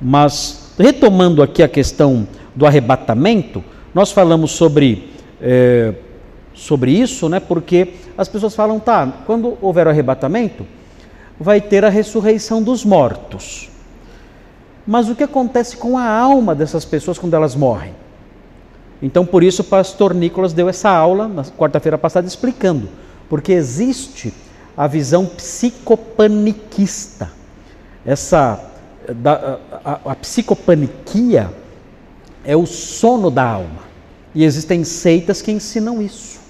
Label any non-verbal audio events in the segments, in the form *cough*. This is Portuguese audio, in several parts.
Mas, retomando aqui a questão do arrebatamento, nós falamos sobre, é, sobre isso, né? porque as pessoas falam, tá, quando houver o arrebatamento, vai ter a ressurreição dos mortos. Mas o que acontece com a alma dessas pessoas quando elas morrem? Então, por isso, o pastor Nicolas deu essa aula na quarta-feira passada explicando, porque existe a visão psicopaniquista. Essa da, a, a, psicopaniquia é o sono da alma. E existem seitas que ensinam isso.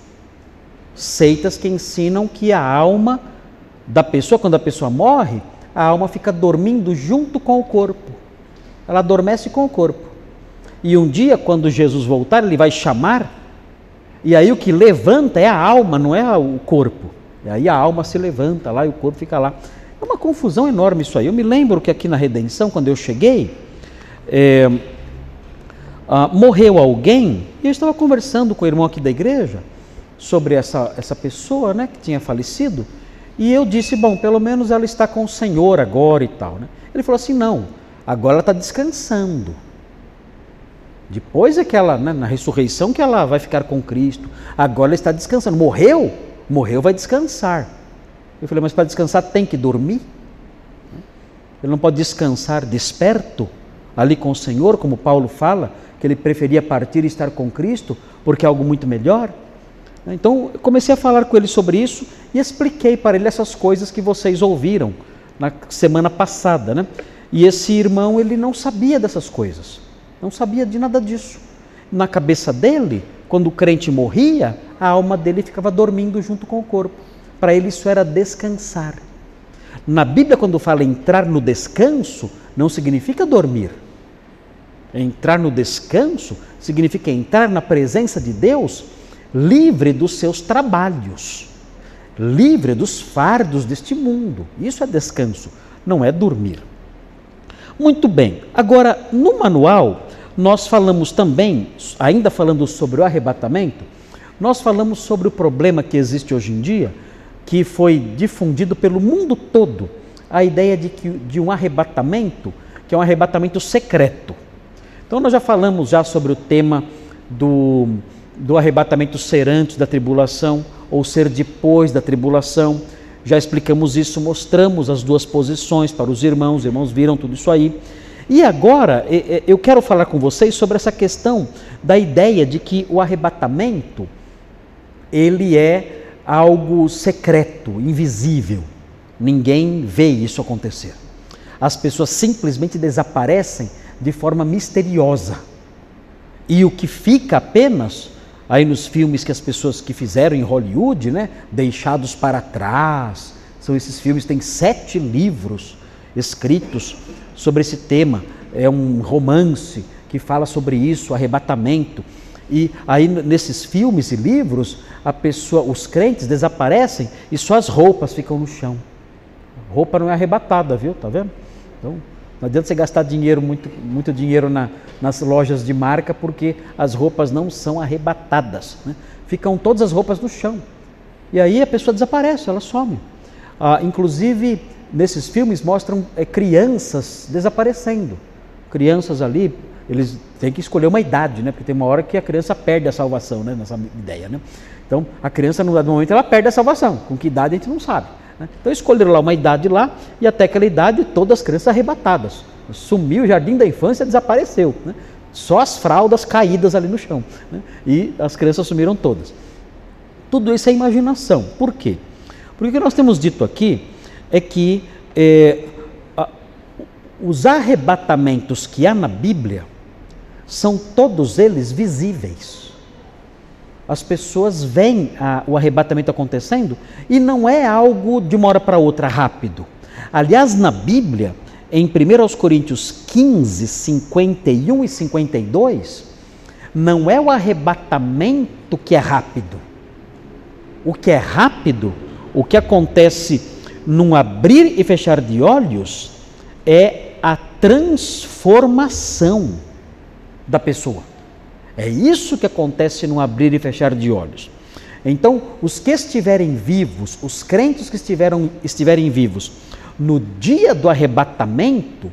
Seitas que ensinam que a alma da pessoa, quando a pessoa morre, a alma fica dormindo junto com o corpo. Ela adormece com o corpo. E um dia, quando Jesus voltar, ele vai chamar, e aí o que levanta é a alma, não é o corpo. E aí a alma se levanta lá e o corpo fica lá. É uma confusão enorme isso aí. Eu me lembro que aqui na Redenção, quando eu cheguei, é, ah, morreu alguém, e eu estava conversando com o irmão aqui da igreja sobre essa, essa pessoa né, que tinha falecido, e eu disse, bom, pelo menos ela está com o Senhor agora e tal. Né? Ele falou assim, não, agora ela está descansando. Depois é que ela, né, na ressurreição, que ela vai ficar com Cristo. Agora ela está descansando. Morreu? Morreu, vai descansar. Eu falei, mas para descansar tem que dormir? Ele não pode descansar desperto ali com o Senhor, como Paulo fala, que ele preferia partir e estar com Cristo, porque é algo muito melhor? Então, comecei a falar com ele sobre isso e expliquei para ele essas coisas que vocês ouviram na semana passada, né? E esse irmão, ele não sabia dessas coisas, não sabia de nada disso. Na cabeça dele, quando o crente morria, a alma dele ficava dormindo junto com o corpo. Para ele isso era descansar. Na Bíblia, quando fala entrar no descanso, não significa dormir. Entrar no descanso significa entrar na presença de Deus livre dos seus trabalhos, livre dos fardos deste mundo. Isso é descanso, não é dormir. Muito bem, agora no manual nós falamos também, ainda falando sobre o arrebatamento, nós falamos sobre o problema que existe hoje em dia, que foi difundido pelo mundo todo, a ideia de, que, de um arrebatamento, que é um arrebatamento secreto. Então nós já falamos já sobre o tema do do arrebatamento ser antes da tribulação ou ser depois da tribulação. Já explicamos isso, mostramos as duas posições para os irmãos, os irmãos viram tudo isso aí. E agora eu quero falar com vocês sobre essa questão da ideia de que o arrebatamento ele é algo secreto, invisível. Ninguém vê isso acontecer. As pessoas simplesmente desaparecem de forma misteriosa. E o que fica apenas aí nos filmes que as pessoas que fizeram em Hollywood, né, deixados para trás. São esses filmes, tem sete livros escritos sobre esse tema. É um romance que fala sobre isso, arrebatamento. E aí nesses filmes e livros, a pessoa, os crentes desaparecem e só as roupas ficam no chão. Roupa não é arrebatada, viu? Tá vendo? Então, não adianta você gastar dinheiro, muito, muito dinheiro na, nas lojas de marca, porque as roupas não são arrebatadas. Né? Ficam todas as roupas no chão. E aí a pessoa desaparece, ela some. Ah, inclusive, nesses filmes mostram é, crianças desaparecendo. Crianças ali, eles têm que escolher uma idade, né? Porque tem uma hora que a criança perde a salvação, né? Nessa ideia, né? Então, a criança, no momento, ela perde a salvação. Com que idade a gente não sabe. Né? Então escolheram lá uma idade lá e até aquela idade todas as crianças arrebatadas. Sumiu o jardim da infância, desapareceu. Né? Só as fraldas caídas ali no chão. Né? E as crianças sumiram todas. Tudo isso é imaginação. Por quê? Porque o que nós temos dito aqui é que a, os arrebatamentos que há na Bíblia são todos eles visíveis as pessoas veem a, o arrebatamento acontecendo e não é algo de uma hora para outra rápido. Aliás, na Bíblia, em 1 Coríntios 15, 51 e 52, não é o arrebatamento que é rápido. O que é rápido, o que acontece num abrir e fechar de olhos, é a transformação da pessoa. É isso que acontece no abrir e fechar de olhos. Então, os que estiverem vivos, os crentes que estiveram, estiverem vivos, no dia do arrebatamento,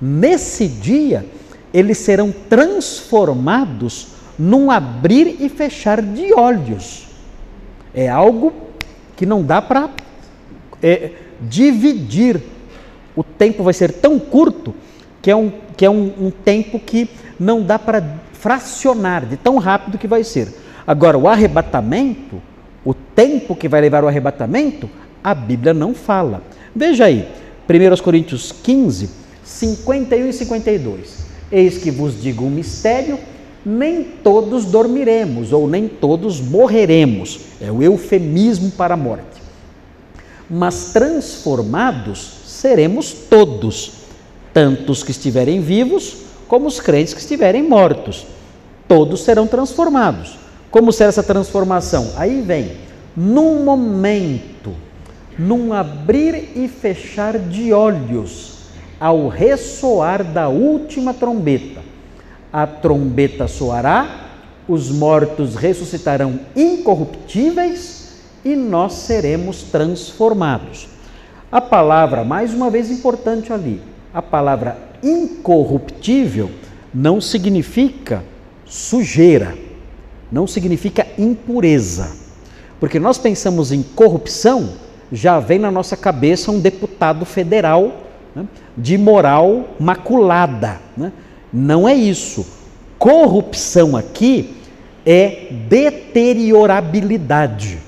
Nesse dia, eles serão transformados num abrir e fechar de olhos. É algo que não dá para é, dividir. O tempo vai ser tão curto que é um, que é um, um tempo que não dá para fracionar de tão rápido que vai ser. Agora, o arrebatamento, o tempo que vai levar o arrebatamento, a Bíblia não fala. Veja aí, 1 Coríntios 15, 51 e 52. Eis que vos digo um mistério, nem todos dormiremos, ou nem todos morreremos. É o eufemismo para a morte. Mas transformados seremos todos, tanto os que estiverem vivos, como os crentes que estiverem mortos. Todos serão transformados. Como será essa transformação? Aí vem, num momento, num abrir e fechar de olhos ao ressoar da última trombeta. A trombeta soará, os mortos ressuscitarão incorruptíveis e nós seremos transformados. A palavra, mais uma vez importante ali, a palavra incorruptível não significa sujeira, não significa impureza. Porque nós pensamos em corrupção, já vem na nossa cabeça um deputado federal né, de moral maculada. Né? Não é isso. Corrupção aqui é deteriorabilidade.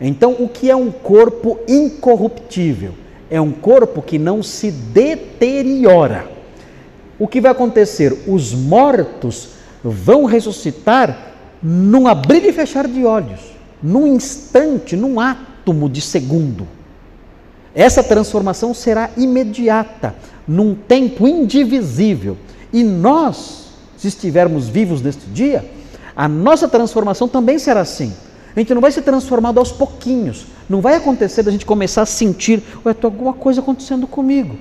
Então, o que é um corpo incorruptível? É um corpo que não se deteriora. O que vai acontecer? Os mortos vão ressuscitar num abrir e fechar de olhos, num instante, num átomo de segundo. Essa transformação será imediata, num tempo indivisível. E nós, se estivermos vivos neste dia, a nossa transformação também será assim. A gente não vai ser transformado aos pouquinhos. Não vai acontecer da gente começar a sentir, ué, tem alguma coisa acontecendo comigo.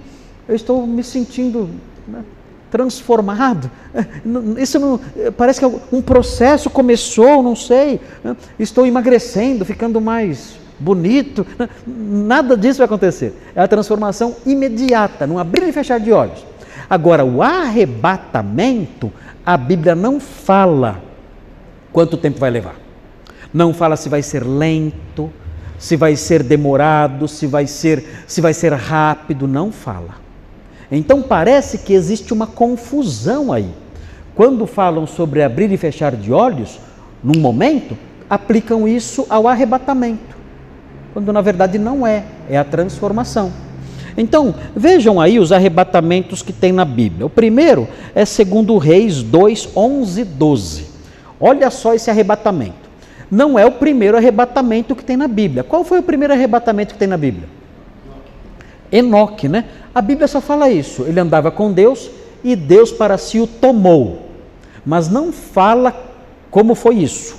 Eu estou me sentindo né, transformado. *laughs* Isso não, parece que um processo começou, não sei. Né? Estou emagrecendo, ficando mais bonito. Nada disso vai acontecer. É a transformação imediata, num abrir e fechar de olhos. Agora, o arrebatamento, a Bíblia não fala quanto tempo vai levar. Não fala se vai ser lento, se vai ser demorado, se vai ser, se vai ser rápido, não fala. Então parece que existe uma confusão aí. Quando falam sobre abrir e fechar de olhos, num momento, aplicam isso ao arrebatamento quando na verdade não é, é a transformação. Então, vejam aí os arrebatamentos que tem na Bíblia. O primeiro é segundo Reis 2, 11 12. Olha só esse arrebatamento. Não é o primeiro arrebatamento que tem na Bíblia. Qual foi o primeiro arrebatamento que tem na Bíblia? Enoque, né? A Bíblia só fala isso. Ele andava com Deus e Deus para si o tomou. Mas não fala como foi isso.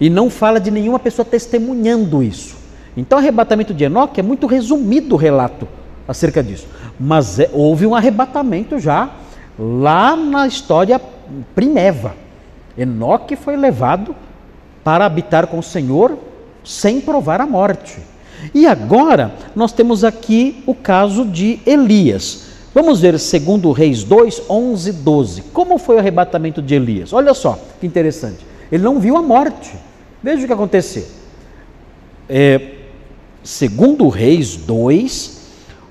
E não fala de nenhuma pessoa testemunhando isso. Então, o arrebatamento de Enoque é muito resumido o relato acerca disso. Mas é, houve um arrebatamento já lá na história primeva. Enoque foi levado para habitar com o Senhor sem provar a morte. E agora nós temos aqui o caso de Elias. Vamos ver segundo Reis 2, 11, 12. Como foi o arrebatamento de Elias? Olha só que interessante. Ele não viu a morte. Veja o que aconteceu. É, Segundo Reis 2,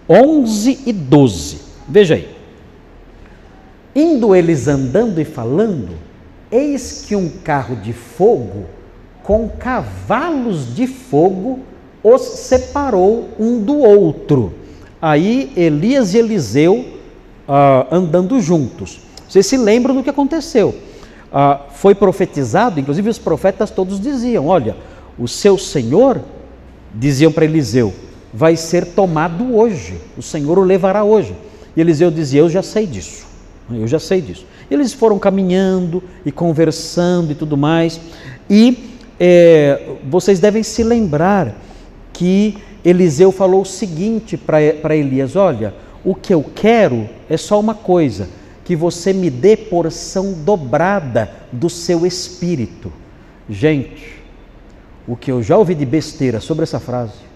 11 e 12. Veja aí. Indo eles andando e falando, eis que um carro de fogo com cavalos de fogo os separou um do outro. Aí Elias e Eliseu uh, andando juntos. Vocês se lembram do que aconteceu? Uh, foi profetizado, inclusive os profetas todos diziam: Olha, o seu Senhor diziam para Eliseu: vai ser tomado hoje, o Senhor o levará hoje. E Eliseu dizia: Eu já sei disso, eu já sei disso. Eles foram caminhando e conversando e tudo mais. E é, vocês devem se lembrar que Eliseu falou o seguinte para Elias: Olha, o que eu quero é só uma coisa, que você me dê porção dobrada do seu espírito. Gente, o que eu já ouvi de besteira sobre essa frase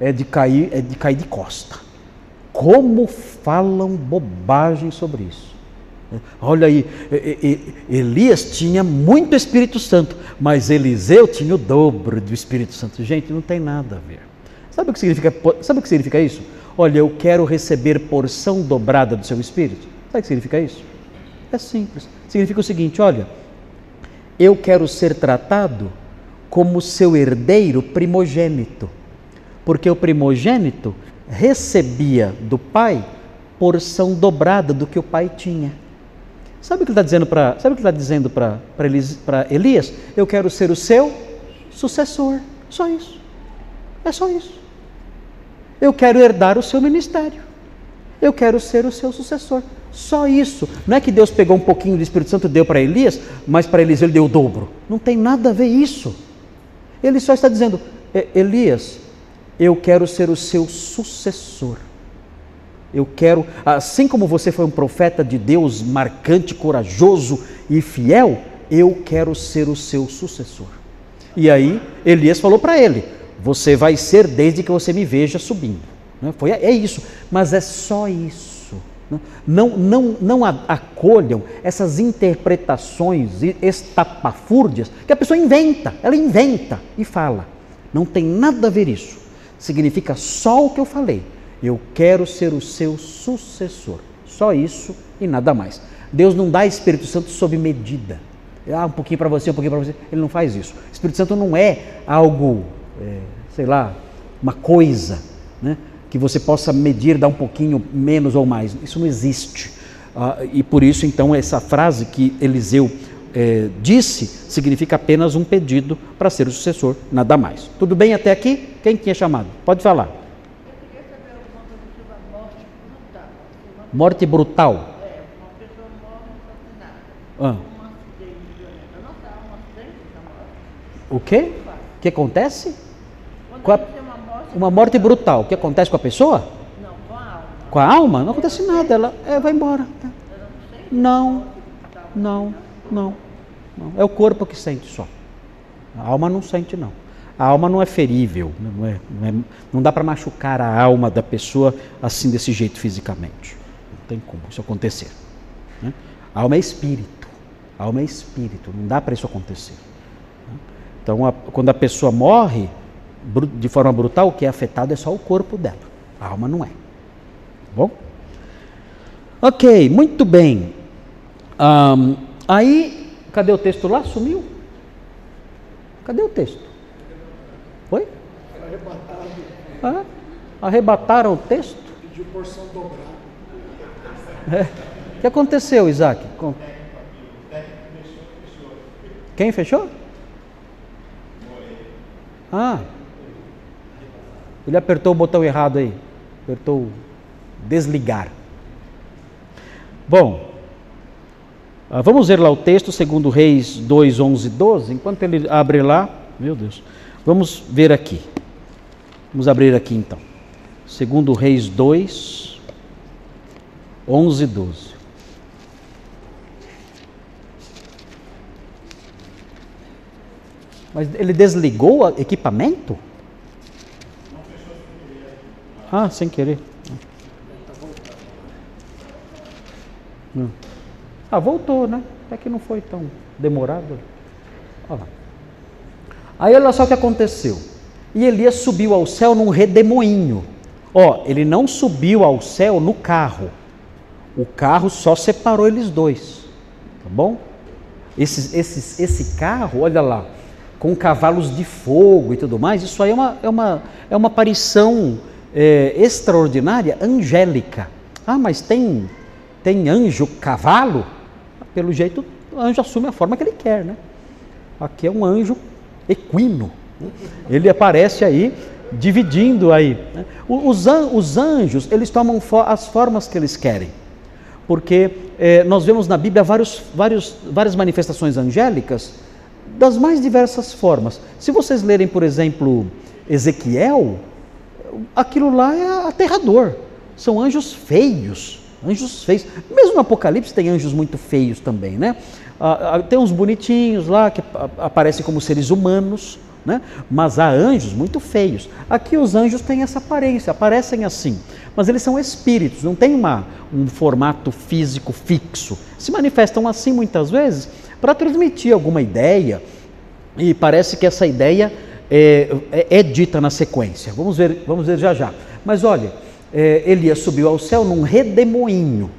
é de cair, é de cair de costa. como falam bobagem sobre isso. Olha aí, Elias tinha muito Espírito Santo, mas Eliseu tinha o dobro do Espírito Santo. Gente, não tem nada a ver. Sabe o que significa, sabe o que significa isso? Olha, eu quero receber porção dobrada do seu Espírito. Sabe o que significa isso? É simples. Significa o seguinte: olha, eu quero ser tratado como seu herdeiro primogênito, porque o primogênito recebia do pai porção dobrada do que o pai tinha. Sabe o que ele está dizendo para? Está dizendo para Elias? Eu quero ser o seu sucessor. Só isso. É só isso. Eu quero herdar o seu ministério. Eu quero ser o seu sucessor. Só isso. Não é que Deus pegou um pouquinho do Espírito Santo e deu para Elias, mas para Elias ele deu o dobro. Não tem nada a ver isso. Ele só está dizendo: Elias, eu quero ser o seu sucessor. Eu quero, assim como você foi um profeta de Deus marcante, corajoso e fiel, eu quero ser o seu sucessor. E aí Elias falou para ele: Você vai ser desde que você me veja subindo. Né? Foi, é isso, mas é só isso. Não, não, não acolham essas interpretações estapafúrdias que a pessoa inventa, ela inventa e fala. Não tem nada a ver isso. Significa só o que eu falei. Eu quero ser o seu sucessor. Só isso e nada mais. Deus não dá Espírito Santo sob medida. Ah, um pouquinho para você, um pouquinho para você. Ele não faz isso. Espírito Santo não é algo, é, sei lá, uma coisa, né? que você possa medir, dar um pouquinho menos ou mais. Isso não existe. Ah, e por isso, então, essa frase que Eliseu é, disse significa apenas um pedido para ser o sucessor, nada mais. Tudo bem até aqui? Quem tinha chamado? Pode falar. Morte brutal. É, uma pessoa morre. Ah. O quê? O que acontece? A... uma morte brutal. O que acontece com a pessoa? Não, com a alma. Com a alma? Não acontece nada. Ela é, vai embora. Não, não, não, não. É o corpo que sente só. A alma não sente, não. A alma não é ferível, não, é, não, é, não dá para machucar a alma da pessoa assim, desse jeito fisicamente tem como isso acontecer. Né? A alma é espírito. A alma é espírito, não dá para isso acontecer. Né? Então, a, quando a pessoa morre de forma brutal, o que é afetado é só o corpo dela. A alma não é. Tá bom? Ok, muito bem. Um, aí, cadê o texto lá? Sumiu? Cadê o texto? Foi? Arrebataram. Ah, arrebataram o texto? Pediu porção dobrada. É. O que aconteceu, Isaac? Quem fechou? Ah, ele apertou o botão errado aí. Apertou desligar. Bom, ah, vamos ver lá o texto, segundo Reis 2, 11 12. Enquanto ele abre lá, meu Deus, vamos ver aqui. Vamos abrir aqui então. Segundo Reis 2, 11, 12. Mas ele desligou o equipamento? Ah, sem querer. Ah, voltou, né? Até que não foi tão demorado. Olha lá. Aí olha só o que aconteceu. E Elias subiu ao céu num redemoinho. Ó, ele não subiu ao céu no carro. O carro só separou eles dois, tá bom? Esse, esse, esse carro, olha lá, com cavalos de fogo e tudo mais, isso aí é uma, é uma, é uma aparição é, extraordinária, angélica. Ah, mas tem, tem anjo cavalo? Pelo jeito, o anjo assume a forma que ele quer, né? Aqui é um anjo equino. Ele aparece aí dividindo aí. Né? Os anjos, eles tomam as formas que eles querem porque é, nós vemos na Bíblia vários, vários, várias manifestações angélicas das mais diversas formas. Se vocês lerem, por exemplo, Ezequiel, aquilo lá é aterrador. São anjos feios, anjos feios. Mesmo no Apocalipse tem anjos muito feios também, né? Ah, ah, tem uns bonitinhos lá que aparecem como seres humanos, Né? Mas há anjos muito feios. Aqui os anjos têm essa aparência, aparecem assim, mas eles são espíritos, não tem uma, um formato físico fixo. Se manifestam assim muitas vezes para transmitir alguma ideia, e parece que essa ideia é, é, é, dita na sequência. Vamos ver, vamos ver já já. Mas olha, é, Elias subiu ao céu num redemoinho.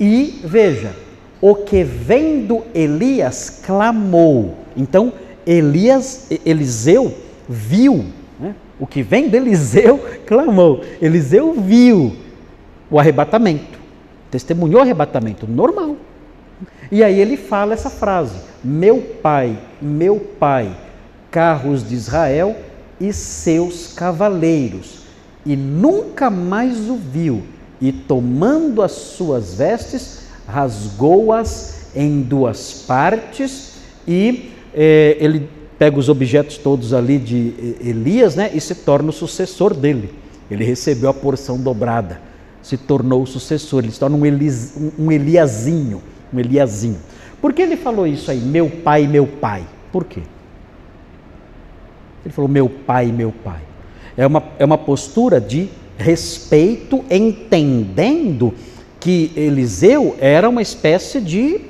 E veja, o que vendo Elias clamou. Então, Elias, Eliseu viu? O que vem de Eliseu *laughs* clamou. Eliseu viu o arrebatamento, testemunhou o arrebatamento, normal. E aí ele fala essa frase: Meu pai, meu pai, carros de Israel e seus cavaleiros. E nunca mais o viu, e tomando as suas vestes, rasgou-as em duas partes e é, ele pega os objetos todos ali de Elias né, e se torna o sucessor dele. Ele recebeu a porção dobrada, se tornou o sucessor, ele se torna um, Elis, um Eliazinho, um Eliazinho. Por que ele falou isso aí, meu pai, meu pai? Por quê? Ele falou meu pai, meu pai. É uma, é uma postura de respeito, entendendo que Eliseu era uma espécie de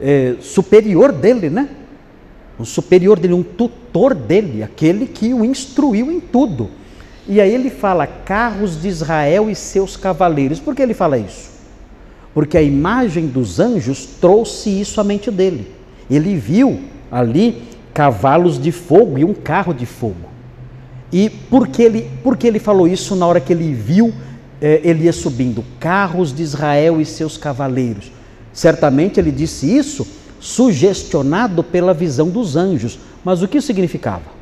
é, superior dele, né? Um superior dele, um tutor dele, aquele que o instruiu em tudo. E aí ele fala carros de Israel e seus cavaleiros. Por que ele fala isso? Porque a imagem dos anjos trouxe isso à mente dele. Ele viu ali cavalos de fogo e um carro de fogo. E por que ele, por que ele falou isso na hora que ele viu é, ele ia subindo, carros de Israel e seus cavaleiros. Certamente ele disse isso sugestionado pela visão dos anjos. Mas o que significava?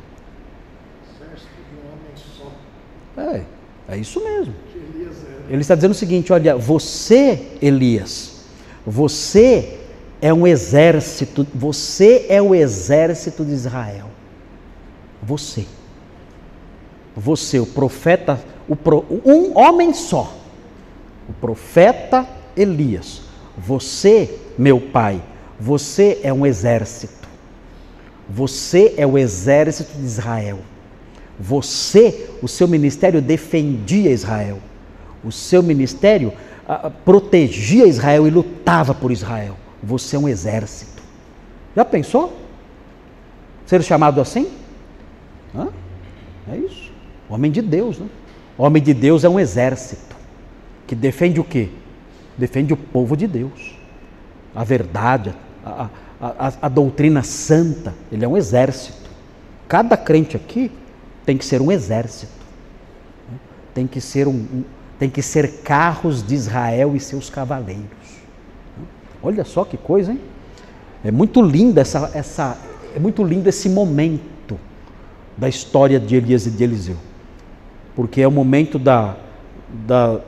É, é isso mesmo. Ele está dizendo o seguinte: olha, você, Elias, você é um exército, você é o exército de Israel. Você. Você, o profeta pro, um homem só, o profeta Elias. Você, meu pai, você é um exército. Você é o exército de Israel. Você, o seu ministério defendia Israel. O seu ministério ah, protegia Israel e lutava por Israel. Você é um exército. Já pensou? Ser chamado assim? Hã? É isso. Homem de Deus, né? Homem de Deus é um exército que defende o quê? Defende o povo de Deus, a verdade, a, a, a, a doutrina santa. Ele é um exército. Cada crente aqui tem que ser um exército. Tem que ser um, um tem que ser carros de Israel e seus cavaleiros. Olha só que coisa, hein? É muito linda essa, essa é muito lindo esse momento da história de Elias e de Eliseu porque é o momento da, da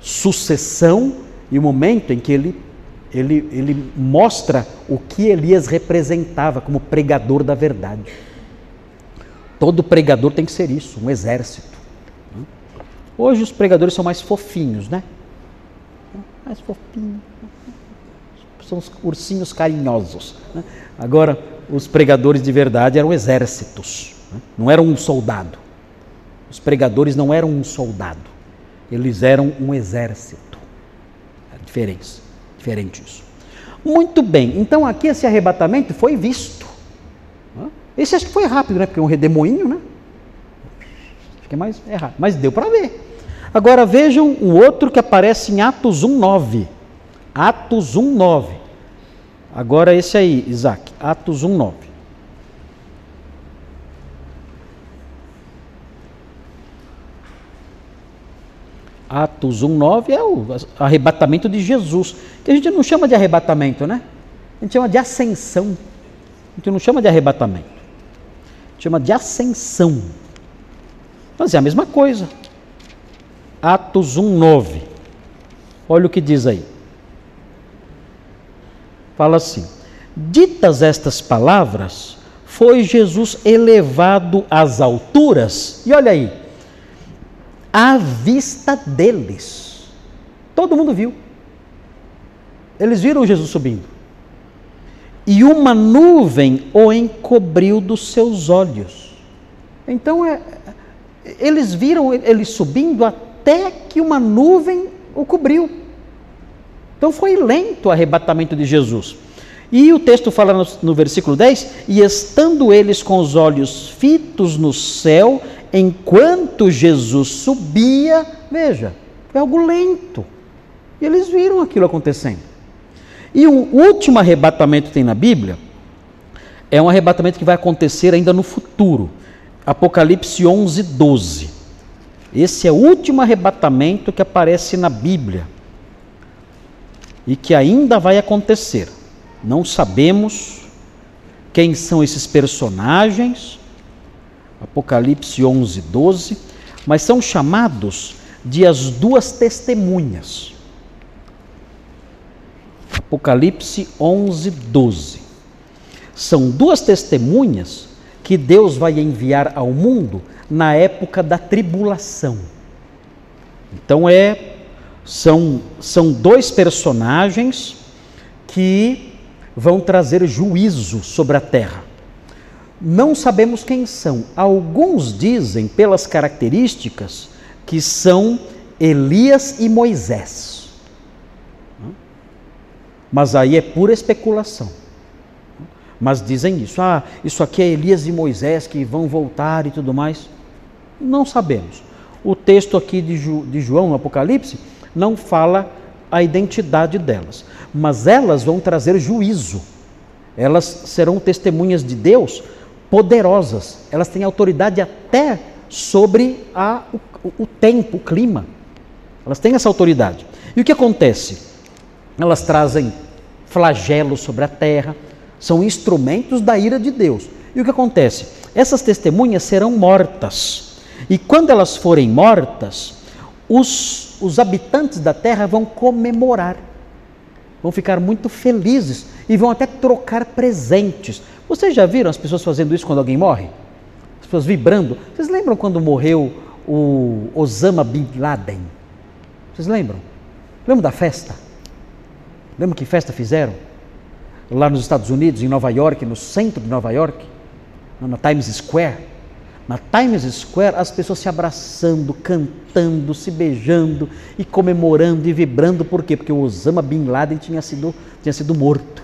sucessão e o momento em que ele, ele, ele mostra o que Elias representava como pregador da verdade. Todo pregador tem que ser isso, um exército. Hoje os pregadores são mais fofinhos, né? Mais fofinhos. São os ursinhos carinhosos. Né? Agora, os pregadores de verdade eram exércitos, né? não eram um soldado. Os pregadores não eram um soldado, eles eram um exército. É diferente, diferente isso. Muito bem, então aqui esse arrebatamento foi visto. Esse acho que foi rápido, né? Porque é um redemoinho, né? Acho que é mais é rápido, mas deu para ver. Agora vejam o outro que aparece em Atos 1:9. Atos 1:9. Agora esse aí, Isaac, Atos 1:9. Atos 1,9 é o arrebatamento de Jesus, que a gente não chama de arrebatamento, né? A gente chama de ascensão. A gente não chama de arrebatamento. A gente chama de ascensão. Mas é a mesma coisa. Atos 1,9. Olha o que diz aí. Fala assim: Ditas estas palavras, foi Jesus elevado às alturas. E olha aí, à vista deles. Todo mundo viu. Eles viram Jesus subindo. E uma nuvem o encobriu dos seus olhos. Então é, eles viram ele subindo até que uma nuvem o cobriu. Então foi lento o arrebatamento de Jesus. E o texto fala no, no, versículo 10: E estando eles com os olhos fitos no céu, enquanto Jesus subia, veja, foi algo lento. E eles viram aquilo acontecendo. E o último arrebatamento que tem na Bíblia é um arrebatamento que vai acontecer ainda no futuro. Apocalipse 11, 12. Esse é o último arrebatamento que aparece na Bíblia e que ainda vai acontecer. Não sabemos quem são esses personagens, Apocalipse 11, 12, mas são chamados de as duas testemunhas. Apocalipse 11, 12. São duas testemunhas que Deus vai enviar ao mundo na época da tribulação. Então é são, são dois personagens que vão trazer juízo sobre a terra. Não sabemos quem são. Alguns dizem, pelas características, que são Elias e Moisés. Mas aí é pura especulação. Mas dizem isso. Ah, isso aqui é Elias e Moisés que vão voltar e tudo mais. Não sabemos. O texto aqui de, de João, no Apocalipse, não fala a identidade delas. Mas elas vão trazer juízo. Elas serão testemunhas de Deus poderosas. Elas têm autoridade até sobre a, o, o tempo, o clima. Elas têm essa autoridade. E o que acontece? Elas trazem flagelos sobre a terra, são instrumentos da ira de Deus. E o que acontece? Essas testemunhas serão mortas. E quando elas forem mortas, os, os habitantes da terra vão comemorar, vão ficar muito felizes e vão até trocar presentes. Vocês já viram as pessoas fazendo isso quando alguém morre? As pessoas vibrando. Vocês lembram quando morreu o Osama Bin Laden? Vocês lembram? Lembram da festa? Lembram que festa fizeram? Lá nos Estados Unidos, em Nova York, no centro de Nova York, na Times Square. Na Times Square, as pessoas se abraçando, cantando, se beijando e comemorando e vibrando. Por quê? Porque o Osama Bin Laden tinha sido, tinha sido morto.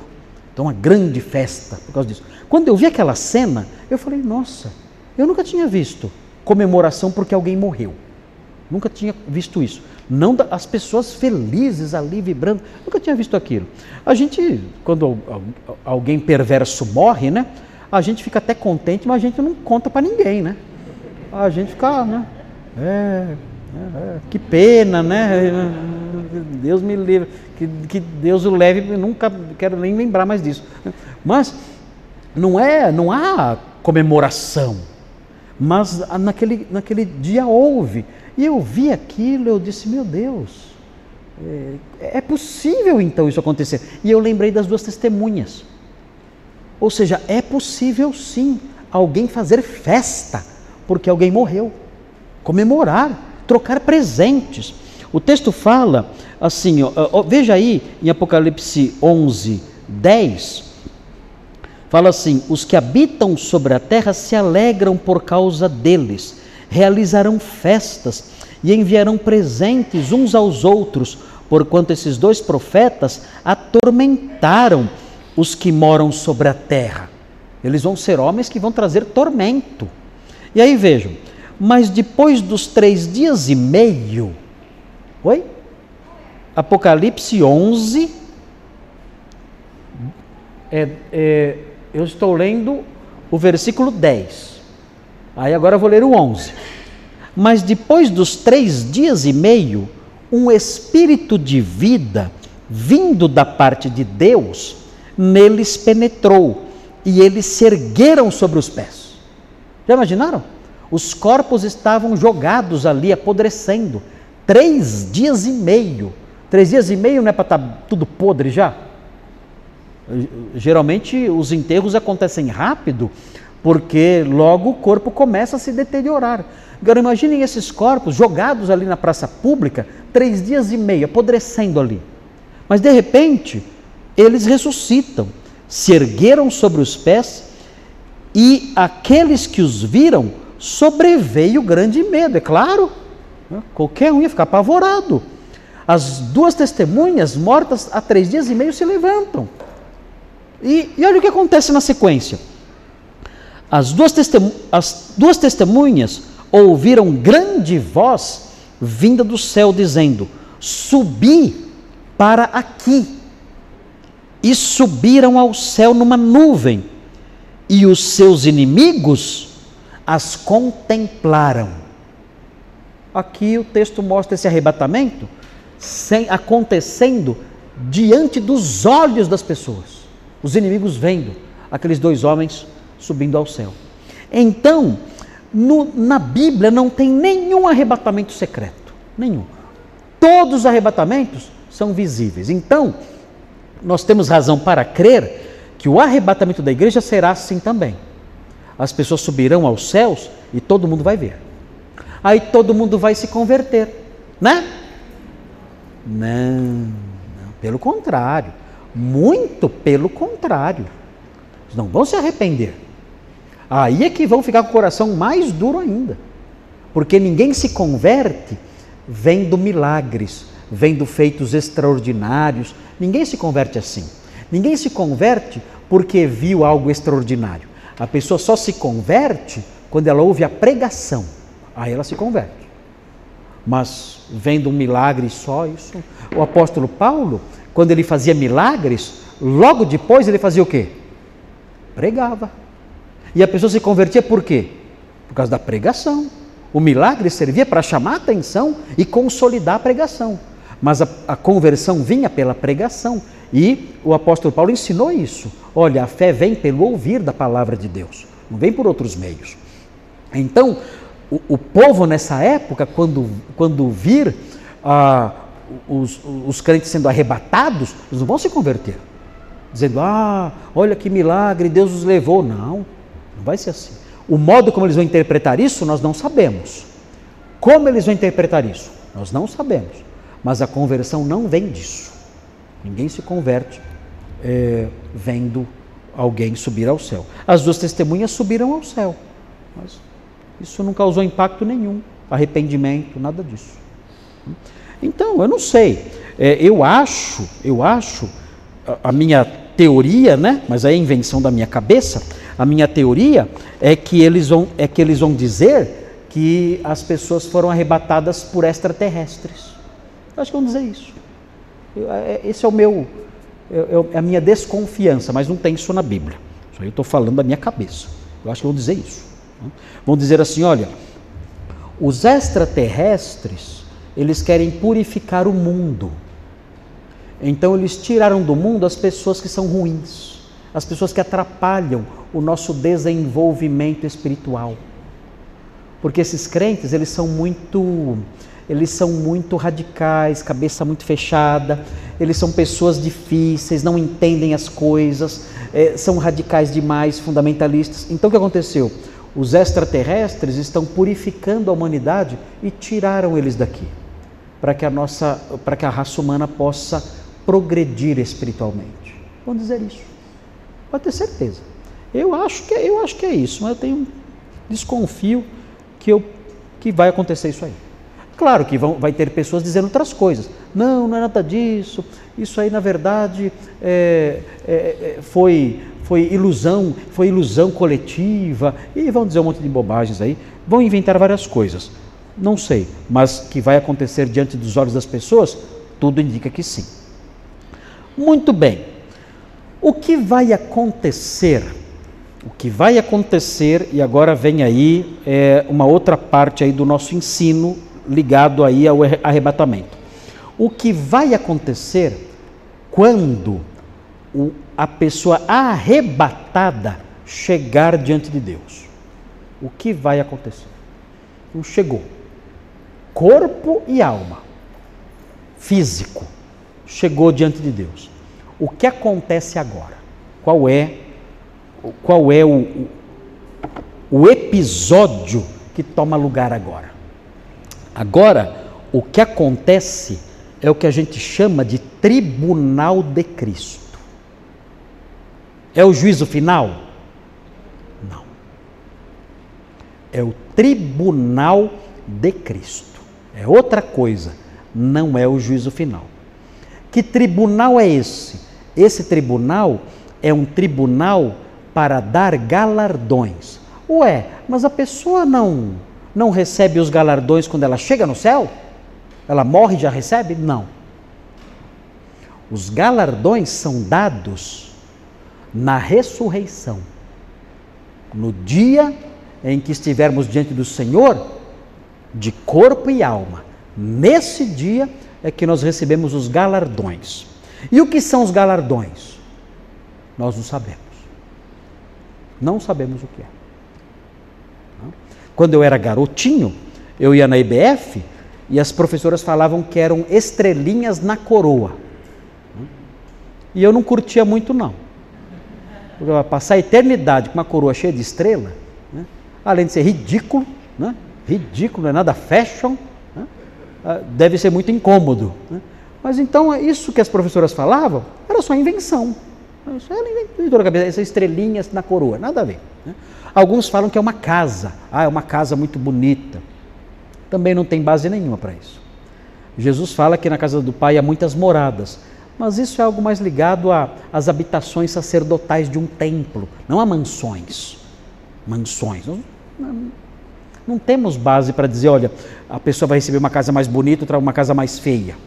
Então, uma grande festa por causa disso. Quando eu vi aquela cena, eu falei: nossa, eu nunca tinha visto comemoração porque alguém morreu. Nunca tinha visto isso. Não as pessoas felizes ali vibrando. Nunca tinha visto aquilo. A gente, quando alguém perverso morre, né? A gente fica até contente, mas a gente não conta para ninguém, né? A gente fica, né? É, é, é, que pena, né? Deus me livre, que, que Deus o leve, nunca quero nem lembrar mais disso. Mas não é, não há comemoração, mas naquele, naquele dia houve. E eu vi aquilo, eu disse, meu Deus, é, é possível então isso acontecer. E eu lembrei das duas testemunhas. Ou seja, é possível sim alguém fazer festa porque alguém morreu, comemorar, trocar presentes. O texto fala assim, ó, ó, veja aí em Apocalipse 11, 10, fala assim: os que habitam sobre a terra se alegram por causa deles realizarão festas e enviarão presentes uns aos outros, porquanto esses dois profetas atormentaram os que moram sobre a terra. Eles vão ser homens que vão trazer tormento. E aí vejam, mas depois dos três dias e meio, oi? Apocalipse 11, é, é, eu estou lendo o versículo 10. Aí agora eu vou ler o 11. Mas depois dos três dias e meio, um espírito de vida, vindo da parte de Deus, neles penetrou e eles se ergueram sobre os pés. Já imaginaram? Os corpos estavam jogados ali, apodrecendo. Três dias e meio. Três dias e meio não é para estar tá tudo podre já? Geralmente os enterros acontecem rápido, porque logo o corpo começa a se deteriorar. Agora imaginem esses corpos jogados ali na praça pública, três dias e meio, apodrecendo ali. Mas de repente, eles ressuscitam, se ergueram sobre os pés, e aqueles que os viram sobreveio grande medo, é claro. Qualquer um ia ficar apavorado. As duas testemunhas, mortas há três dias e meio, se levantam. E, e olha o que acontece na sequência. As duas, as duas testemunhas ouviram grande voz vinda do céu, dizendo: Subi para aqui. E subiram ao céu numa nuvem, e os seus inimigos as contemplaram. Aqui o texto mostra esse arrebatamento sem, acontecendo diante dos olhos das pessoas. Os inimigos vendo aqueles dois homens subindo ao céu. Então, no, na Bíblia não tem nenhum arrebatamento secreto, nenhum. Todos os arrebatamentos são visíveis. Então, nós temos razão para crer que o arrebatamento da igreja será assim também. As pessoas subirão aos céus e todo mundo vai ver. Aí todo mundo vai se converter, né? Não, não pelo contrário, muito pelo contrário. Não vão se arrepender. Aí é que vão ficar com o coração mais duro ainda. Porque ninguém se converte vendo milagres, vendo feitos extraordinários. Ninguém se converte assim. Ninguém se converte porque viu algo extraordinário. A pessoa só se converte quando ela ouve a pregação. Aí ela se converte. Mas vendo um milagre só, isso. O apóstolo Paulo, quando ele fazia milagres, logo depois ele fazia o quê? Pregava. E a pessoa se convertia por quê? Por causa da pregação. O milagre servia para chamar a atenção e consolidar a pregação. Mas a, a, conversão vinha pela pregação. E o apóstolo Paulo ensinou isso. Olha, a fé vem pelo ouvir da palavra de Deus, não vem por outros meios. Então, o, povo nessa época, quando, quando vir ah, os, os crentes sendo arrebatados, eles não vão se converter. Dizendo, ah, olha que milagre, Deus os levou. Não, não vai ser assim. O modo como eles vão interpretar isso, nós não sabemos. Como eles vão interpretar isso? Nós não sabemos. Mas a conversão não vem disso. Ninguém se converte é, vendo alguém subir ao céu. As duas testemunhas subiram ao céu. Mas isso não causou impacto nenhum, arrependimento, nada disso. Então, eu não sei. É, eu acho, eu acho, a, a minha teoria, né? Mas é a invenção da minha cabeça a minha teoria é que eles vão, é que eles vão dizer que as pessoas foram arrebatadas por extraterrestres. Eu acho que vão dizer isso. Eu, é, esse é o meu, é, é a minha desconfiança, mas não tem isso na Bíblia. Isso aí eu estou falando da minha cabeça. Eu acho que vão dizer isso. Vão dizer assim: olha, os extraterrestres eles querem purificar o mundo. Então eles tiraram do mundo as pessoas que são ruins, as pessoas que atrapalham o nosso desenvolvimento espiritual. Porque esses crentes, eles são muito eles são muito radicais, cabeça muito fechada, eles são pessoas difíceis, não entendem as coisas, é, são radicais demais, fundamentalistas. Então o que aconteceu? Os extraterrestres estão purificando a humanidade e tiraram eles daqui, para que a nossa, para que a raça humana possa progredir espiritualmente. Vamos dizer isso. Pode ter certeza. Eu acho que, eu acho que é isso, mas eu tenho desconfio que, eu, que vai acontecer isso aí. Claro que vão, vai ter pessoas dizendo outras coisas. Não, não é nada disso. Isso aí, na verdade, é, é, é, foi, foi ilusão, foi ilusão coletiva. E vão dizer um monte de bobagens aí. Vão inventar várias coisas. Não sei, mas que vai acontecer diante dos olhos das pessoas, tudo indica que sim. Muito bem. O que vai acontecer o que vai acontecer, e agora vem aí é, uma outra parte aí do nosso ensino ligado aí ao arrebatamento. O que vai acontecer quando o, a pessoa arrebatada chegar diante de Deus? O que vai acontecer? Então chegou. Corpo e alma, físico, chegou diante de Deus. O que acontece agora? Qual é qual é o, o episódio que toma lugar agora. Agora, o que acontece é o que a gente chama de tribunal de Cristo. É o juízo final? Não. É o tribunal de Cristo. É outra coisa, não é o juízo final. Que tribunal é esse? Esse tribunal é um tribunal para dar galardões. Ué, mas a pessoa não não recebe os galardões quando ela chega no céu? Ela morre e já recebe? Não. Os galardões são dados na ressurreição. No dia em que estivermos diante do Senhor, de corpo e alma. Nesse dia é que nós recebemos os galardões. E o que são os galardões? Nós não sabemos. Não sabemos o que é. Quando eu era garotinho, eu ia na IBF e as professoras falavam que eram estrelinhas na coroa. E eu não curtia muito, não. Porque passar a eternidade com uma coroa cheia de estrela, né? além de ser ridículo, né? ridículo, não é nada fashion, né? Ah, deve ser muito incômodo. Né? Mas então, isso que as professoras falavam era só invenção. Isso era inventou na cabeça, essas estrelinhas na coroa, nada a ver. Né? Alguns falam que é uma casa, ah, é uma casa muito bonita. Também não tem base nenhuma para isso. Jesus fala que na casa do Pai há muitas moradas, mas isso é algo mais ligado às habitações sacerdotais de um templo, não a mansões. Mansões. Não, não, não temos base para dizer, olha, a pessoa vai receber uma casa mais bonita, outra uma casa mais feia.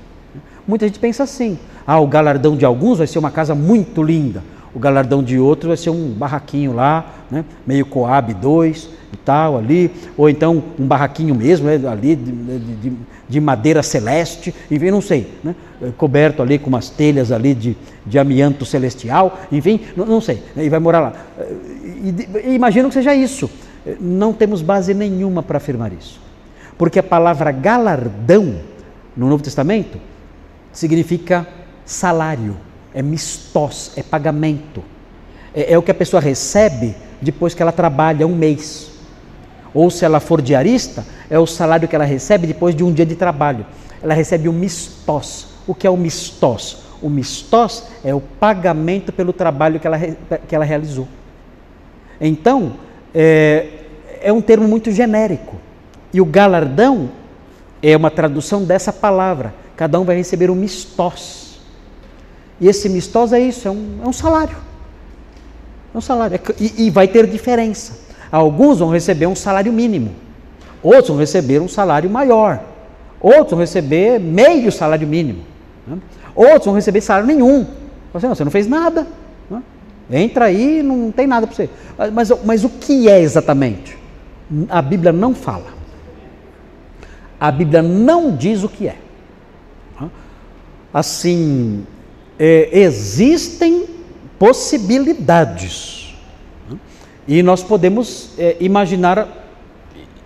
Muita gente pensa assim: ah, o galardão de alguns vai ser uma casa muito linda, o galardão de outros vai ser um barraquinho lá, né, meio Coab 2 e tal ali, ou então um barraquinho mesmo, né, ali de, de, de, madeira celeste, enfim, não sei, né, coberto ali com umas telhas ali de, de amianto celestial, enfim, não, não sei, né, e vai morar lá. E, e, imagino que seja isso. Não temos base nenhuma para afirmar isso, porque a palavra galardão no Novo Testamento significa salário, é mistós, é pagamento. É, é, o que a pessoa recebe depois que ela trabalha um mês. Ou se ela for diarista, é o salário que ela recebe depois de um dia de trabalho. Ela recebe o mistós. O que é o mistós? O mistós é o pagamento pelo trabalho que ela, que ela realizou. Então, é, é um termo muito genérico. E o galardão é uma tradução dessa palavra cada um vai receber um mistós. E esse mistós é isso, é um, é um salário. É um salário. É e, e vai ter diferença. Alguns vão receber um salário mínimo, outros vão receber um salário maior, outros vão receber meio salário mínimo, né? outros vão receber salário nenhum. Você não, você não fez nada. Né? Entra aí, não tem nada para você. Mas, mas o que é exatamente? A Bíblia não fala. A Bíblia não diz o que é assim, é, existem possibilidades. Né? E nós podemos é, imaginar,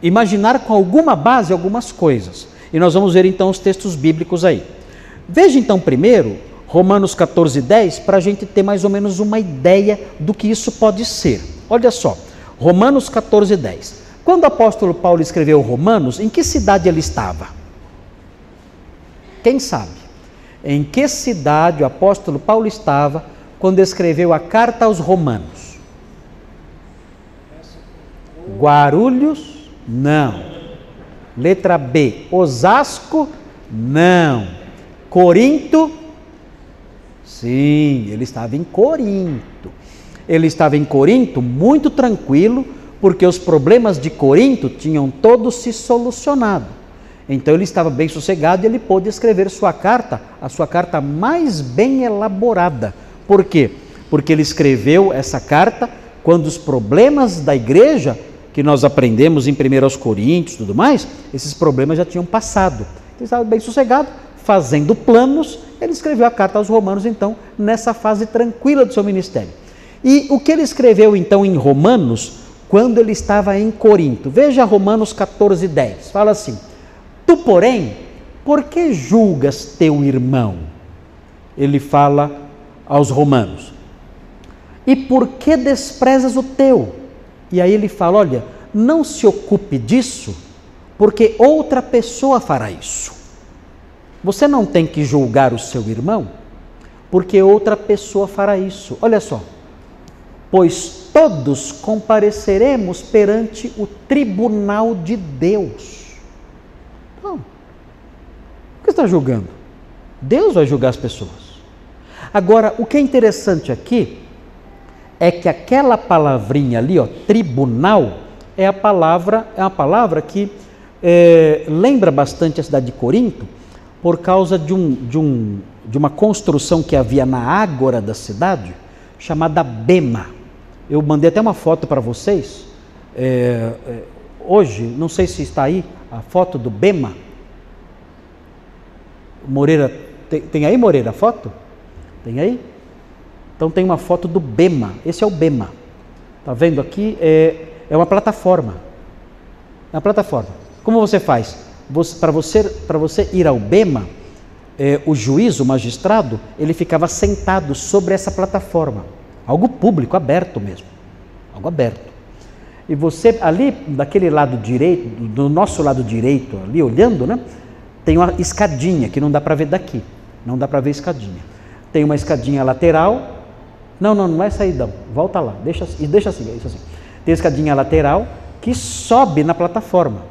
imaginar com alguma base algumas coisas. E nós vamos ver então os textos bíblicos aí. Veja então primeiro Romanos 14, 10, para a gente ter mais ou menos uma ideia do que isso pode ser. Olha só, Romanos 14, 10. Quando o apóstolo Paulo escreveu Romanos, em que cidade ele estava? Quem sabe? Em que cidade o apóstolo Paulo estava quando escreveu a carta aos Romanos? Guarulhos? Não. Letra B. Osasco? Não. Corinto? Sim, ele estava em Corinto. Ele estava em Corinto muito tranquilo, porque os problemas de Corinto tinham todos se solucionado. Então ele estava bem sossegado e ele pôde escrever sua carta, a sua carta mais bem elaborada. Por quê? Porque ele escreveu essa carta quando os problemas da igreja, que nós aprendemos em 1 Coríntios e tudo mais, esses problemas já tinham passado. Ele estava bem sossegado, fazendo planos, ele escreveu a carta aos Romanos, então, nessa fase tranquila do seu ministério. E o que ele escreveu, então, em Romanos, quando ele estava em Corinto? Veja Romanos 14, 10. Fala assim. Porém, por que julgas teu irmão? Ele fala aos romanos. E por que desprezas o teu? E aí ele fala: olha, não se ocupe disso, porque outra pessoa fará isso. Você não tem que julgar o seu irmão, porque outra pessoa fará isso. Olha só. pois todos compareceremos perante o tribunal de Deus. Que está julgando? Deus vai julgar as pessoas. Agora, o que é interessante aqui é que aquela palavrinha ali, ó, tribunal, é a palavra, é uma palavra que é, lembra bastante a cidade de Corinto, por causa de, um, de, um, de uma construção que havia na ágora da cidade, chamada Bema. Eu mandei até uma foto para vocês. É, é, hoje, não sei se está aí a foto do Bema. Moreira, tem, tem aí, Moreira, a foto? Tem aí? Então tem uma foto do Bema. Esse é o Bema. Está vendo aqui? É, é uma plataforma. É uma plataforma. Como você faz? Para você, você ir ao Bema, é, o juiz, o magistrado, ele ficava sentado sobre essa plataforma. Algo público, aberto mesmo. Algo aberto. E você, ali, daquele lado direito, do nosso lado direito, ali olhando, né? Tem uma escadinha que não dá para ver daqui. Não dá para ver escadinha tem uma escadinha lateral. Não, não, não é saída. Volta lá, deixa, deixa assim, é isso assim. Tem escadinha lateral que sobe na plataforma.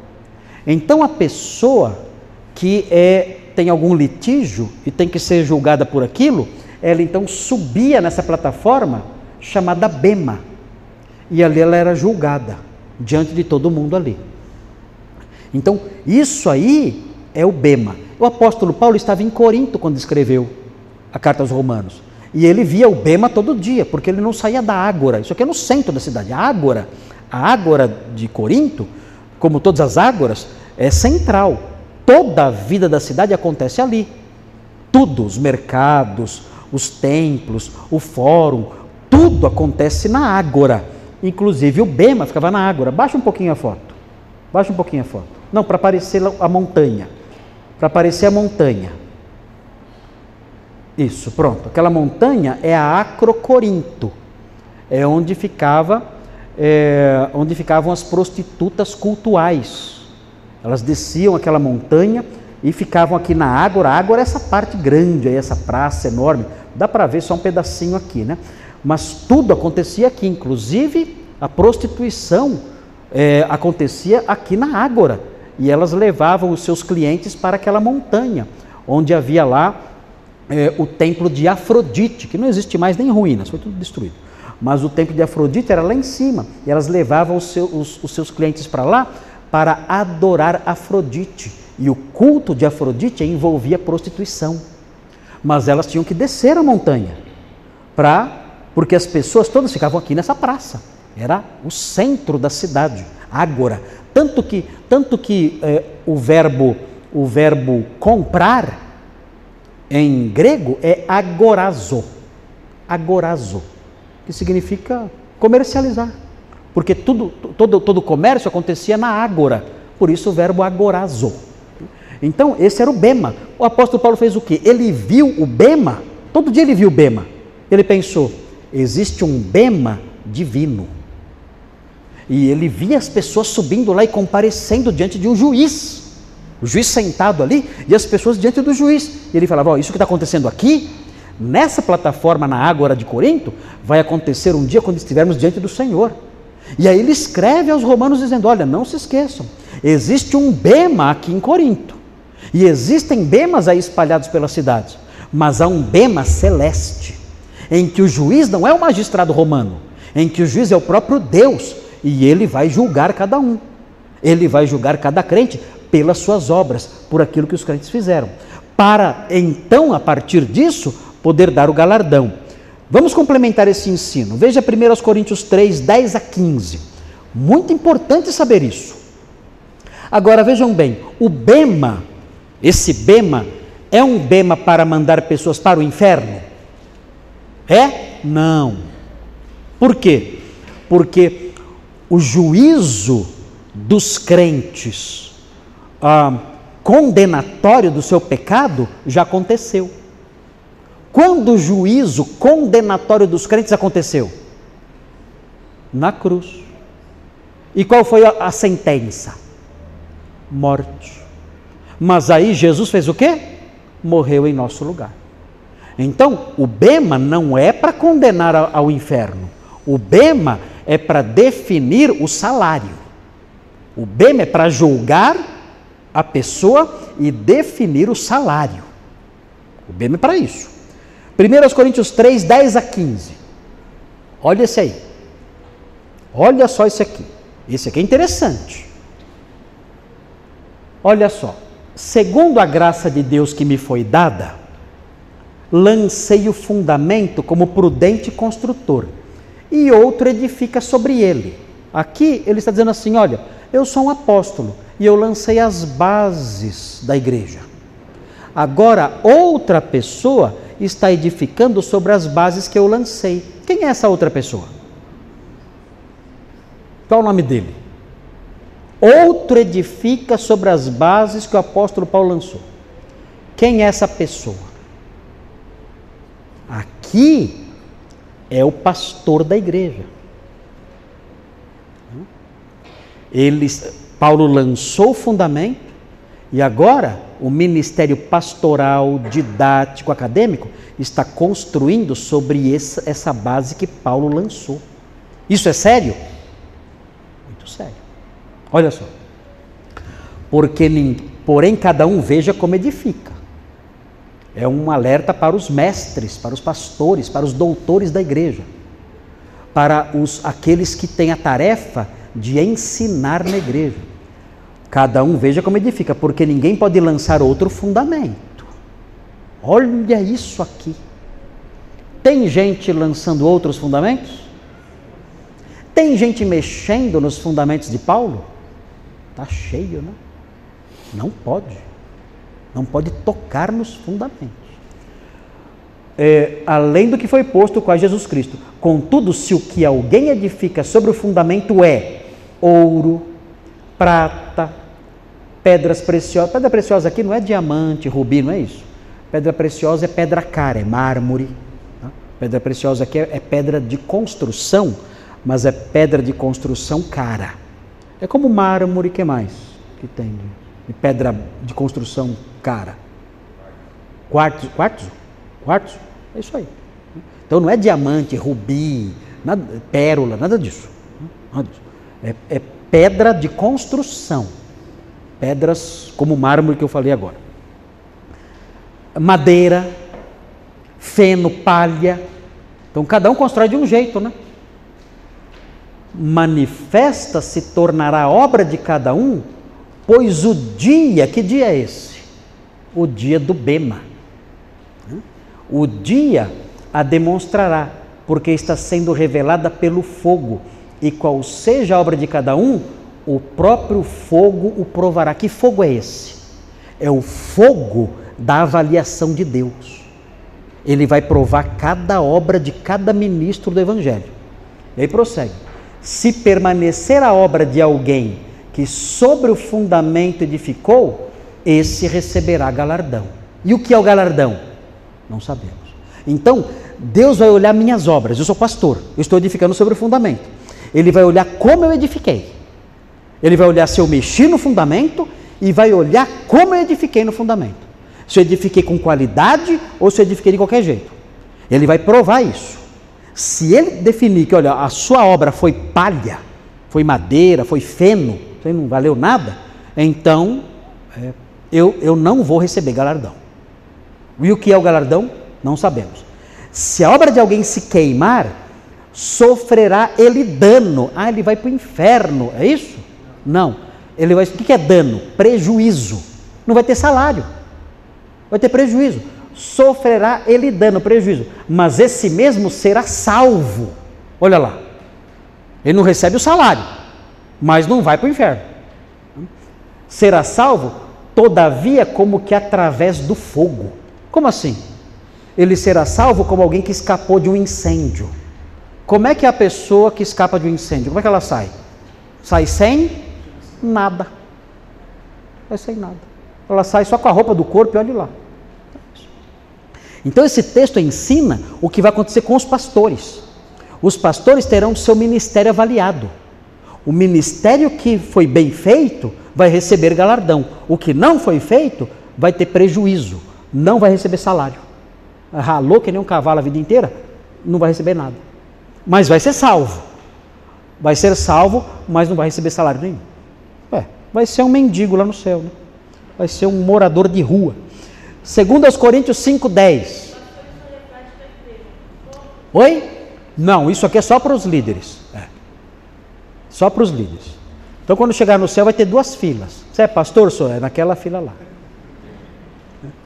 Então a pessoa que é, tem algum litígio e tem que ser julgada por aquilo, ela então subia nessa plataforma chamada Bema. E ali ela era julgada diante de todo mundo ali. Então, isso aí é o Bema. O apóstolo Paulo estava em Corinto quando escreveu a carta aos Romanos. E ele via o Bema todo dia, porque ele não saía da Ágora. Isso aqui é no centro da cidade. A Ágora, a Ágora de Corinto, como todas as Ágoras, é central. Toda a vida da cidade acontece ali. Tudo, os mercados, os templos, o fórum, tudo acontece na Ágora. Inclusive o Bema ficava na Ágora. Baixa um pouquinho a foto. Baixa um pouquinho a foto. Não, para aparecer a montanha. Para aparecer a montanha. Isso, pronto. Aquela montanha é a Acrocorinto, é onde ficava, é, onde ficavam as prostitutas cultuais. Elas desciam aquela montanha e ficavam aqui na Ágora. Ágora é essa parte grande, aí, essa praça enorme. Dá para ver só um pedacinho aqui, né? Mas tudo acontecia aqui, inclusive a prostituição é, acontecia aqui na Ágora. E elas levavam os seus clientes para aquela montanha, onde havia lá é, o templo de Afrodite, que não existe mais nem em ruínas, foi tudo destruído. Mas o templo de Afrodite era lá em cima, e elas levavam os, os, os seus clientes para lá para adorar Afrodite. E o culto de Afrodite envolvia prostituição. Mas elas tinham que descer a montanha, para porque as pessoas todas ficavam aqui nessa praça. Era o centro da cidade, Ágora. Tanto que, tanto que é, o verbo o verbo comprar em grego é agorazo. Agorazo, que significa comercializar. Porque tudo, todo, todo comércio acontecia na ágora, por isso o verbo agorazo. Então, esse era o bema. O apóstolo Paulo fez o quê? Ele viu o bema, todo dia ele viu o bema. Ele pensou: existe um bema divino. E ele via as pessoas subindo lá e comparecendo diante de um juiz. O juiz sentado ali e as pessoas diante do juiz. E ele falava: Isso que está acontecendo aqui, nessa plataforma na Ágora de Corinto, vai acontecer um dia quando estivermos diante do Senhor. E aí ele escreve aos romanos dizendo: Olha, não se esqueçam, existe um bema aqui em Corinto. E existem bemas aí espalhados pela cidade. Mas há um bema celeste, em que o juiz não é o magistrado romano, em que o juiz é o próprio Deus e ele vai julgar cada um. Ele vai julgar cada crente pelas suas obras, por aquilo que os crentes fizeram, para então, a partir disso, poder dar o galardão. Vamos complementar esse ensino. Veja 1 Coríntios 3, 10 a 15. Muito importante saber isso. Agora vejam bem, o bema, esse bema, é um bema para mandar pessoas para o inferno? É? Não. Por quê? Porque o juízo dos crentes ah, condenatório do seu pecado já aconteceu. Quando o juízo condenatório dos crentes aconteceu? Na cruz. E qual foi a, sentença? Morte. Mas aí Jesus fez o quê? Morreu em nosso lugar. Então, o bema não é para condenar ao inferno. O bema é para definir o salário. O bema é para julgar a pessoa e definir o salário. O bema é para isso. 1 Coríntios 3, 10 a 15. Olha esse aí. Olha só esse aqui. Esse aqui é interessante. Olha só. Segundo a graça de Deus que me foi dada, lancei o fundamento como prudente construtor, e outro edifica sobre ele. Aqui ele está dizendo assim: olha, eu sou um apóstolo e eu lancei as bases da igreja. Agora, outra pessoa está edificando sobre as bases que eu lancei. Quem é essa outra pessoa? Qual o nome dele? Outro edifica sobre as bases que o apóstolo Paulo lançou. Quem é essa pessoa? Aqui é o pastor da igreja. Ele, Paulo lançou o fundamento e agora o ministério pastoral, didático, acadêmico está construindo sobre essa, essa base que Paulo lançou. Isso é sério? Muito sério. Olha só. Porque, porém, cada um veja como edifica. É um alerta para os mestres, para os pastores, para os doutores da igreja, para os, aqueles que têm a tarefa de ensinar na igreja. Cada um veja como edifica, porque ninguém pode lançar outro fundamento. Olha isso aqui. Tem gente lançando outros fundamentos? Tem gente mexendo nos fundamentos de Paulo? Está cheio, né? Não pode. Não pode tocar nos fundamentos. É, além do que foi posto com Jesus Cristo. Contudo, se o que alguém edifica sobre o fundamento é ouro, prata, pedras preciosas. Pedra preciosa aqui não é diamante, rubi, não é isso. Pedra preciosa é pedra cara, é mármore. Tá? Pedra preciosa aqui é, é pedra de construção, mas é pedra de construção cara. É como mármore, que mais que tem de pedra de construção cara? Quartzo, quartzo, quartzo, é isso aí. Então não é diamante, rubi, nada, pérola, nada disso. Nada disso. É, é pedra de construção. Pedras como mármore que eu falei agora. Madeira, feno, palha. Então cada um constrói de um jeito, né? Manifesta se tornará obra de cada um, pois o dia, que dia é esse? O dia do Bema. O dia a demonstrará, porque está sendo revelada pelo fogo, e qual seja a obra de cada um, o próprio fogo o provará. Que fogo é esse? É o fogo da avaliação de Deus. Ele vai provar cada obra de cada ministro do Evangelho. E aí prossegue. Se permanecer a obra de alguém que sobre o fundamento edificou, esse receberá galardão. E o que é o galardão? Não sabemos. Então, Deus vai olhar minhas obras. Eu sou pastor, eu estou edificando sobre o fundamento. Ele vai olhar como eu edifiquei. Ele vai olhar se eu mexi no fundamento e vai olhar como eu edifiquei no fundamento. Se eu edifiquei com qualidade ou se eu edifiquei de qualquer jeito. Ele vai provar isso. Se ele definir que, olha, a sua obra foi palha, foi madeira, foi feno, não valeu nada, então é, eu, eu não vou receber galardão. E o que é o galardão? Não sabemos. Se a obra de alguém se queimar, sofrerá ele dano. Ah, ele vai para o inferno, é isso? Não. Ele vai, o que é dano? Prejuízo. Não vai ter salário. Vai ter prejuízo. Sofrerá ele dano, prejuízo. Mas esse mesmo será salvo. Olha lá. Ele não recebe o salário, mas não vai para o inferno. Será salvo, todavia, como que através do fogo. Como assim? Ele será salvo como alguém que escapou de um incêndio. Como é que a pessoa que escapa de um incêndio, como é que ela sai? Sai sem Nada. Vai sair nada. Ela sai só com a roupa do corpo e olhe lá. Então esse texto ensina o que vai acontecer com os pastores. Os pastores terão seu ministério avaliado. O ministério que foi bem feito vai receber galardão. O que não foi feito vai ter prejuízo, não vai receber salário. Ralou que nem um cavalo a vida inteira, não vai receber nada. mas vai ser salvo. Vai ser salvo, mas não vai receber salário nenhum. É, vai ser um mendigo lá no céu, né? vai ser um morador de rua. Segundo aos Coríntios 5,10. Oi? Não, isso aqui é só para os líderes. É. Só para os líderes. Então quando chegar no céu vai ter duas filas. Você é pastor? Sou, é naquela fila lá.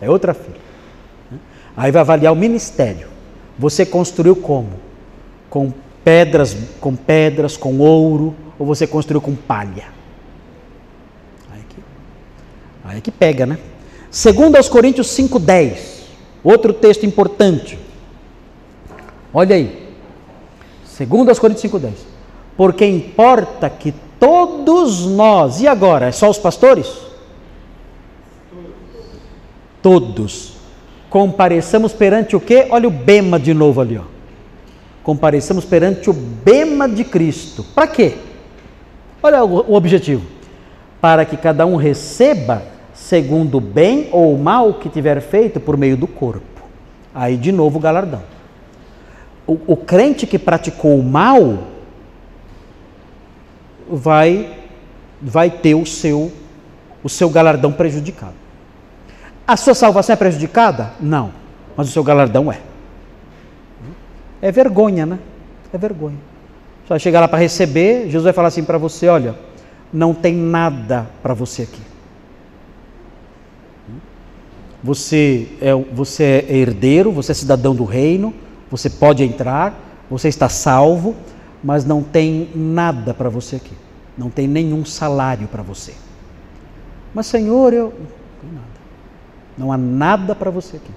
É outra fila. Aí vai avaliar o ministério. Você construiu como? Com pedras, com pedras, com ouro, ou você construiu com palha? Aí que, aí que pega, né? Segundo aos Coríntios 5:10, outro texto importante. Olha aí. Segundo aos Coríntios 5:10. Porque importa que todos nós, e agora, é só os pastores? Todos compareçamos perante o quê? Olha o bema de novo ali, ó. Compareçamos perante o bema de Cristo. Para quê? Olha o, o objetivo. Para que cada um receba segundo o bem ou o mal que tiver feito por meio do corpo. Aí de novo o galardão. O, o crente que praticou o mal vai vai ter o seu o seu galardão prejudicado. A sua salvação é prejudicada? Não, mas o seu galardão é. É vergonha, né? É vergonha. Você vai chegar lá para receber, Jesus vai falar assim para você: olha, não tem nada para você aqui. Você é, você é herdeiro, você é cidadão do reino, você pode entrar, você está salvo, mas não tem nada para você aqui. Não tem nenhum salário para você. Mas, Senhor, eu. Não nada. Não há nada para você aqui.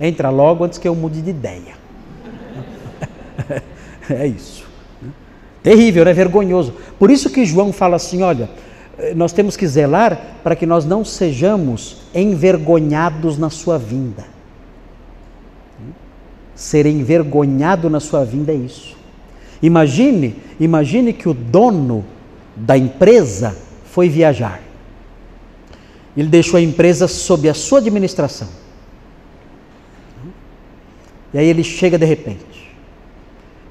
Entra logo antes que eu mude de ideia. *laughs* é isso. Terrível, é vergonhoso. Por isso que João fala assim: olha, nós temos que zelar para que nós não sejamos envergonhados na sua vinda. Ser envergonhado na sua vinda é isso. Imagine, imagine que o dono da empresa foi viajar. Ele deixou a empresa sob a sua administração. E aí ele chega de repente.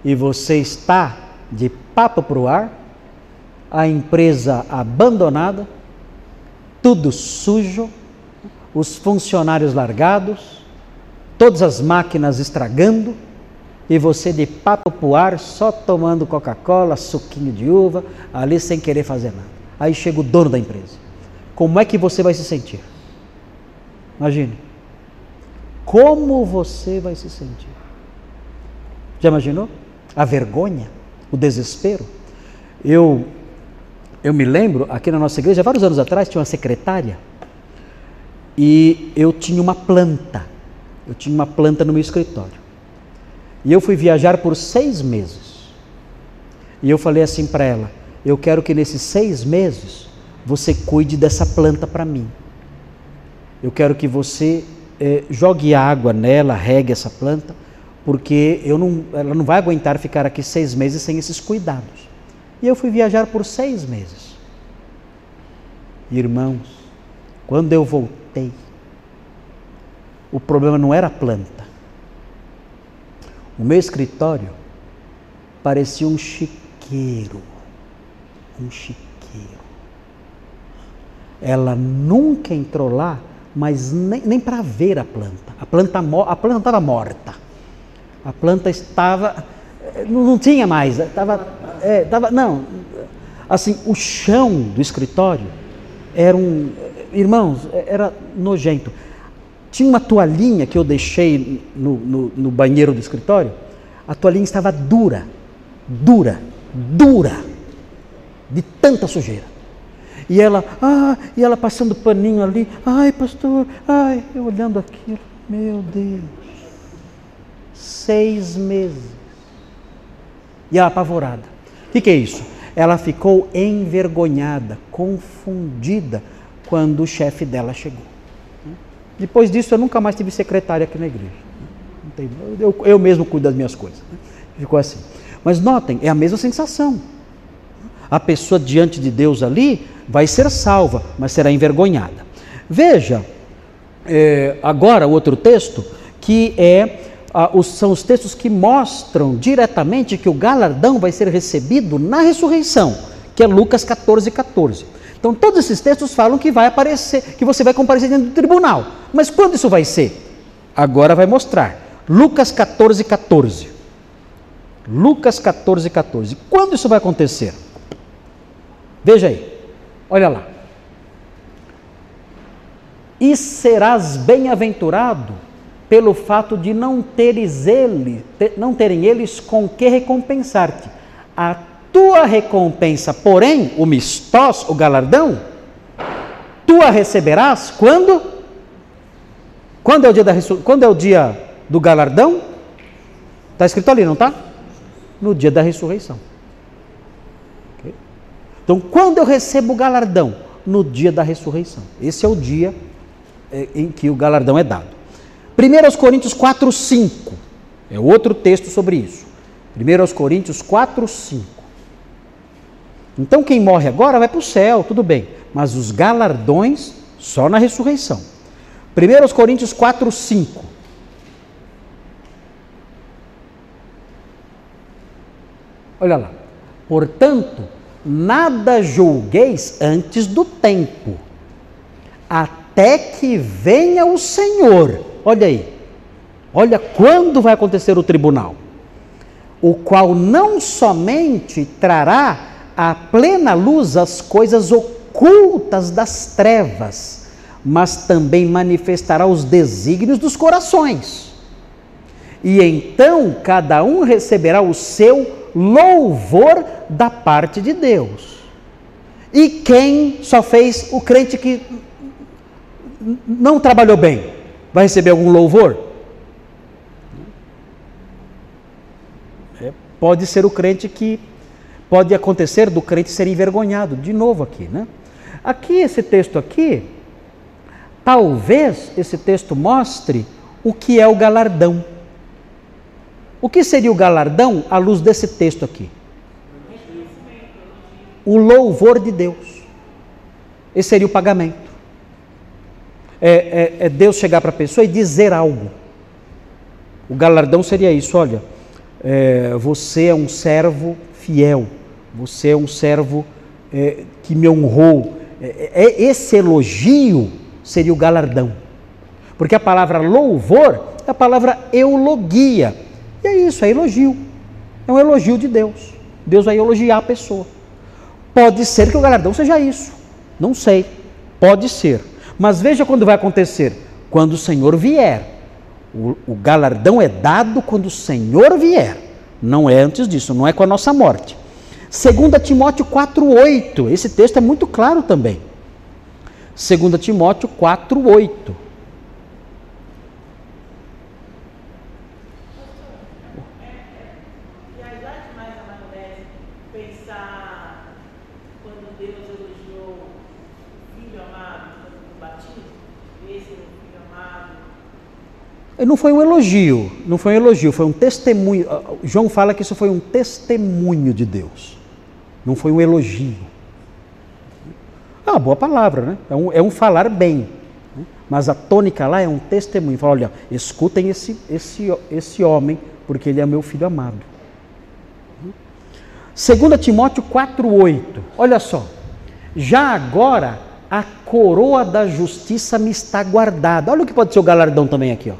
E você está de papo para o ar, a empresa abandonada, tudo sujo, os funcionários largados, todas as máquinas estragando, e você de papo pro ar, só tomando Coca-Cola, suquinho de uva, ali sem querer fazer nada. Aí chega o dono da empresa. Como é que você vai se sentir? Imagine. Como você vai se sentir? Já imaginou? A vergonha, o desespero. Eu eu me lembro, aqui na nossa igreja, vários anos atrás, tinha uma secretária e eu tinha uma planta. Eu tinha uma planta no meu escritório. E eu fui viajar por seis meses. E eu falei assim para ela: Eu quero que nesses seis meses você cuide dessa planta para mim. Eu quero que você eh, jogue água nela, regue essa planta, porque eu não, ela não vai aguentar ficar aqui seis meses sem esses cuidados. E eu fui viajar por seis meses. Irmãos, quando eu voltei, o problema não era a planta. O meu escritório parecia um chiqueiro. Um chiqueiro. Ela nunca entrou lá, mas nem, nem para ver a planta. A planta a planta estava morta. A planta estava não, não tinha mais, estava é, tava, não, assim, o chão do escritório era um, irmãos, era nojento. Tinha uma toalhinha que eu deixei no, no, no banheiro do escritório, a toalhinha estava dura, dura, dura, de tanta sujeira. E ela, ah, e ela passando paninho ali, ai pastor, ai, eu olhando aquilo, meu Deus, seis meses. E ela apavorada. O que, que é isso? Ela ficou envergonhada, confundida quando o chefe dela chegou. Depois disso, eu nunca mais tive secretária aqui na igreja. Eu, eu mesmo cuido das minhas coisas. Ficou assim. Mas notem, é a mesma sensação. A pessoa diante de Deus ali vai ser salva, mas será envergonhada. Veja, é, agora outro texto, que é os, são os textos que mostram diretamente que o galardão vai ser recebido na ressurreição, que é Lucas 14, 14. Então, todos esses textos falam que vai aparecer, que você vai comparecer dentro do tribunal. Mas quando isso vai ser? Agora vai mostrar. Lucas 14, 14. Lucas 14, 14. Quando isso vai acontecer? Veja aí. Olha lá. E serás bem-aventurado pelo fato de não teres ele, não terem eles com que recompensar-te. Tua recompensa, porém, o mistós, o galardão, tu a receberás quando? Quando é o dia, da, quando é o dia do galardão? Está escrito ali, não está? No dia da ressurreição. Okay? Então, quando eu recebo o galardão? No dia da ressurreição. Esse é o dia eh, em que o galardão é dado. 1 Coríntios 4, 5. É outro texto sobre isso. 1 Coríntios 4, 5. Então quem morre agora vai para o céu, tudo bem. Mas os galardões só na ressurreição. 1 Coríntios 4, 5. Olha lá. Portanto, nada julgueis antes do tempo, até que venha o Senhor Olha aí. Olha quando vai acontecer o tribunal. O qual não somente trará à plena luz as coisas ocultas das trevas, mas também manifestará os desígnios dos corações. E então cada um receberá o seu louvor da parte de Deus. E quem só fez o crente que não trabalhou bem? Vai receber algum louvor? É, pode ser o crente que. Pode acontecer do crente ser envergonhado, de novo aqui, né? Aqui, esse texto aqui, talvez esse texto mostre o que é o galardão. O que seria o galardão à luz desse texto aqui? O louvor de Deus. Esse seria o pagamento é, é, é Deus chegar para a pessoa e dizer algo. O galardão seria isso: olha, é, você é um servo fiel, você é um servo é, que me honrou. É, é, esse elogio seria o galardão. Porque a palavra louvor é a palavra eulogia. E é isso, é elogio. É um elogio de Deus. Deus vai elogiar a pessoa. Pode ser que o galardão seja isso. Não sei. Pode ser. Mas veja quando vai acontecer: quando o Senhor vier. O, o galardão é dado quando o Senhor vier. Não é antes disso, não é com a nossa morte. 2 Timóteo 4,8. Esse texto é muito claro também. 2 Timóteo 4,8. Não foi um elogio, não foi um elogio, foi um testemunho. Ah, João fala que isso foi um testemunho de Deus, não foi um elogio. É uma boa palavra, né? É um, é um falar bem. Né? Mas a tônica lá é um testemunho. Fala, olha, escutem esse, esse, esse homem, porque ele é meu filho amado. 2 Timóteo 4,8. Olha só. Já agora a coroa da justiça me está guardada. Olha o que pode ser o galardão também aqui, ó.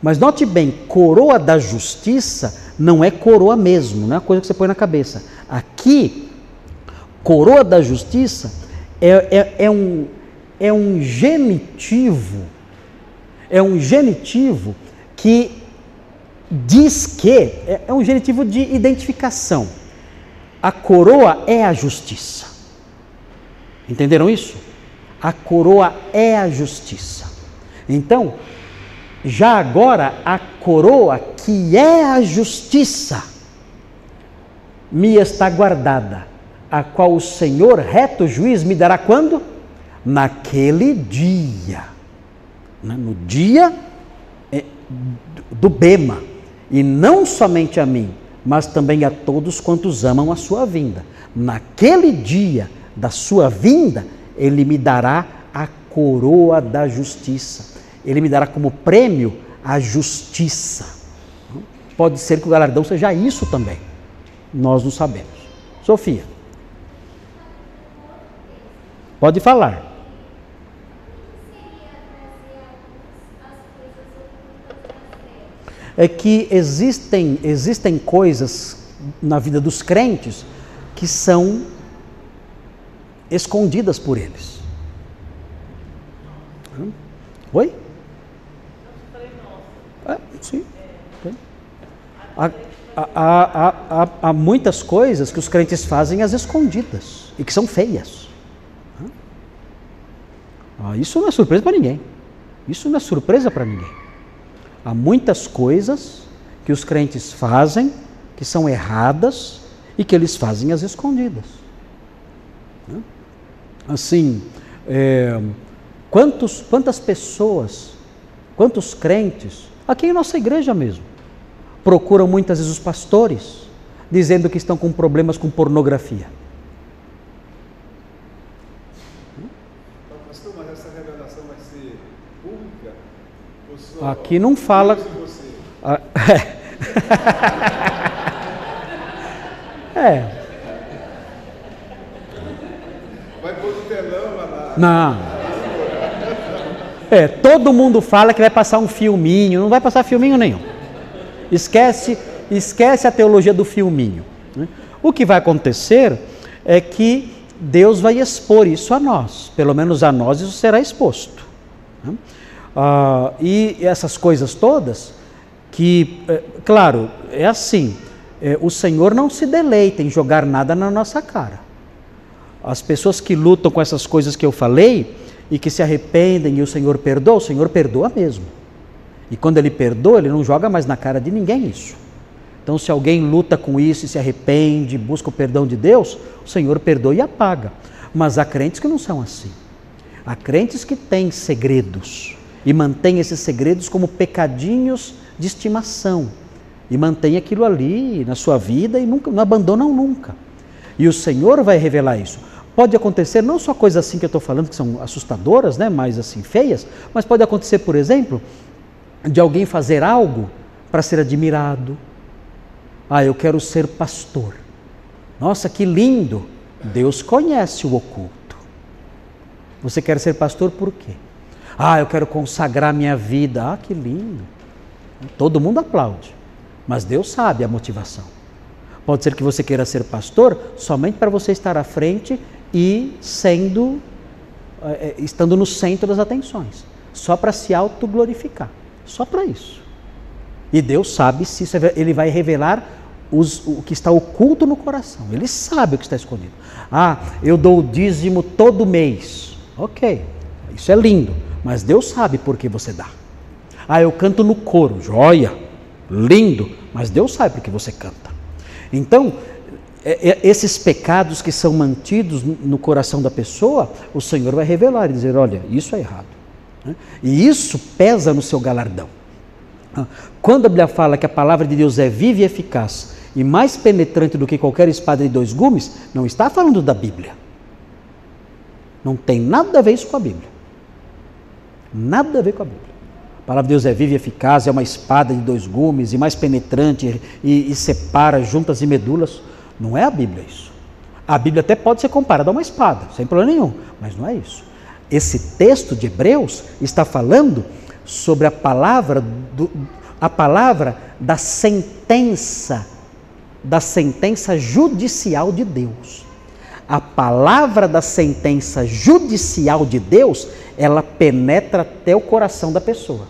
Mas note bem, coroa da justiça não é coroa mesmo, não é coisa que você põe na cabeça. Aqui, coroa da justiça é, é, é um, é um genitivo, é um genitivo que diz que, é, é um genitivo de identificação. A coroa é a justiça. Entenderam isso? A coroa é a justiça. Então, já agora a coroa, que é a justiça, me está guardada, a qual o Senhor, reto juiz, me dará quando? Naquele dia. Né? No dia é, do Bema. E não somente a mim, mas também a todos quantos amam a sua vinda. Naquele dia da sua vinda, ele me dará a coroa da justiça ele me dará como prêmio a justiça. Pode ser que o galardão seja isso também. Nós não sabemos. Sofia. Pode falar. É que existem, existem coisas na vida dos crentes que são escondidas por eles. Oi? É, sim. Há, há, há, há, muitas coisas que os crentes fazem às escondidas e que são feias. Ah, isso não é surpresa para ninguém. Isso não é surpresa para ninguém. Há muitas coisas que os crentes fazem que são erradas e que eles fazem às escondidas. Assim, é, quantos, quantas pessoas, quantos crentes, aqui em nossa igreja mesmo, procuram muitas vezes os pastores, dizendo que estão com problemas com pornografia. Aqui não fala. Ah, *laughs* é. Vai pôr no telão lá. Não. É, todo mundo fala que vai passar um filminho, não vai passar filminho nenhum. Esquece, esquece a teologia do filminho. Né? O que vai acontecer é que Deus vai expor isso a nós, pelo menos a nós isso será exposto. Né? Ah, e essas coisas todas, que, é, claro, é assim: é, o Senhor não se deleita em jogar nada na nossa cara. As pessoas que lutam com essas coisas que eu falei e que se arrependem e o Senhor perdoa, o Senhor perdoa mesmo. E quando Ele perdoa, Ele não joga mais na cara de ninguém isso. Então, se alguém luta com isso e se arrepende, busca o perdão de Deus, o Senhor perdoa e apaga. Mas há crentes que não são assim. Há crentes que têm segredos e mantém esses segredos como pecadinhos de estimação e mantém aquilo ali na sua vida e nunca, não abandonam nunca. E o Senhor vai revelar isso. Pode acontecer não só coisas assim que eu estou falando que são assustadoras, né, mais assim feias, mas pode acontecer, por exemplo, de alguém fazer algo para ser admirado. Ah, eu quero ser pastor. Nossa, que lindo! Deus conhece o oculto. Você quer ser pastor por quê? Ah, eu quero consagrar minha vida. Ah, que lindo. Todo mundo aplaude, mas Deus sabe a motivação. Pode ser que você queira ser pastor somente para você estar à frente e sendo, é, estando no centro das atenções, só para se autoglorificar, só para isso. E Deus sabe se isso é, Ele vai revelar os, o que está oculto no coração. Ele sabe o que está escondido. Ah, eu dou o dízimo todo mês. Ok, isso é lindo. Mas Deus sabe por que você dá. Ah, eu canto no coro, joia, lindo, mas Deus sabe por que você canta. Então, é, é, esses pecados que são mantidos no coração da pessoa, o Senhor vai revelar e dizer: olha, isso é errado. Né? E isso pesa no seu galardão. Ah, quando a Bíblia fala que a palavra de Deus é viva e eficaz e mais penetrante do que qualquer espada de dois gumes, não está falando da Bíblia. Não tem nada a ver isso com a Bíblia. Nada a ver com a Bíblia. A palavra de Deus é viva e eficaz, é uma espada de dois gumes e mais penetrante e, e separa juntas e medulas. Não é a Bíblia isso. A Bíblia até pode ser comparada a uma espada, sem problema nenhum, mas não é isso. Esse texto de Hebreus está falando sobre a palavra do, a palavra da sentença da sentença judicial de Deus. A palavra da sentença judicial de Deus ela penetra até o coração da pessoa.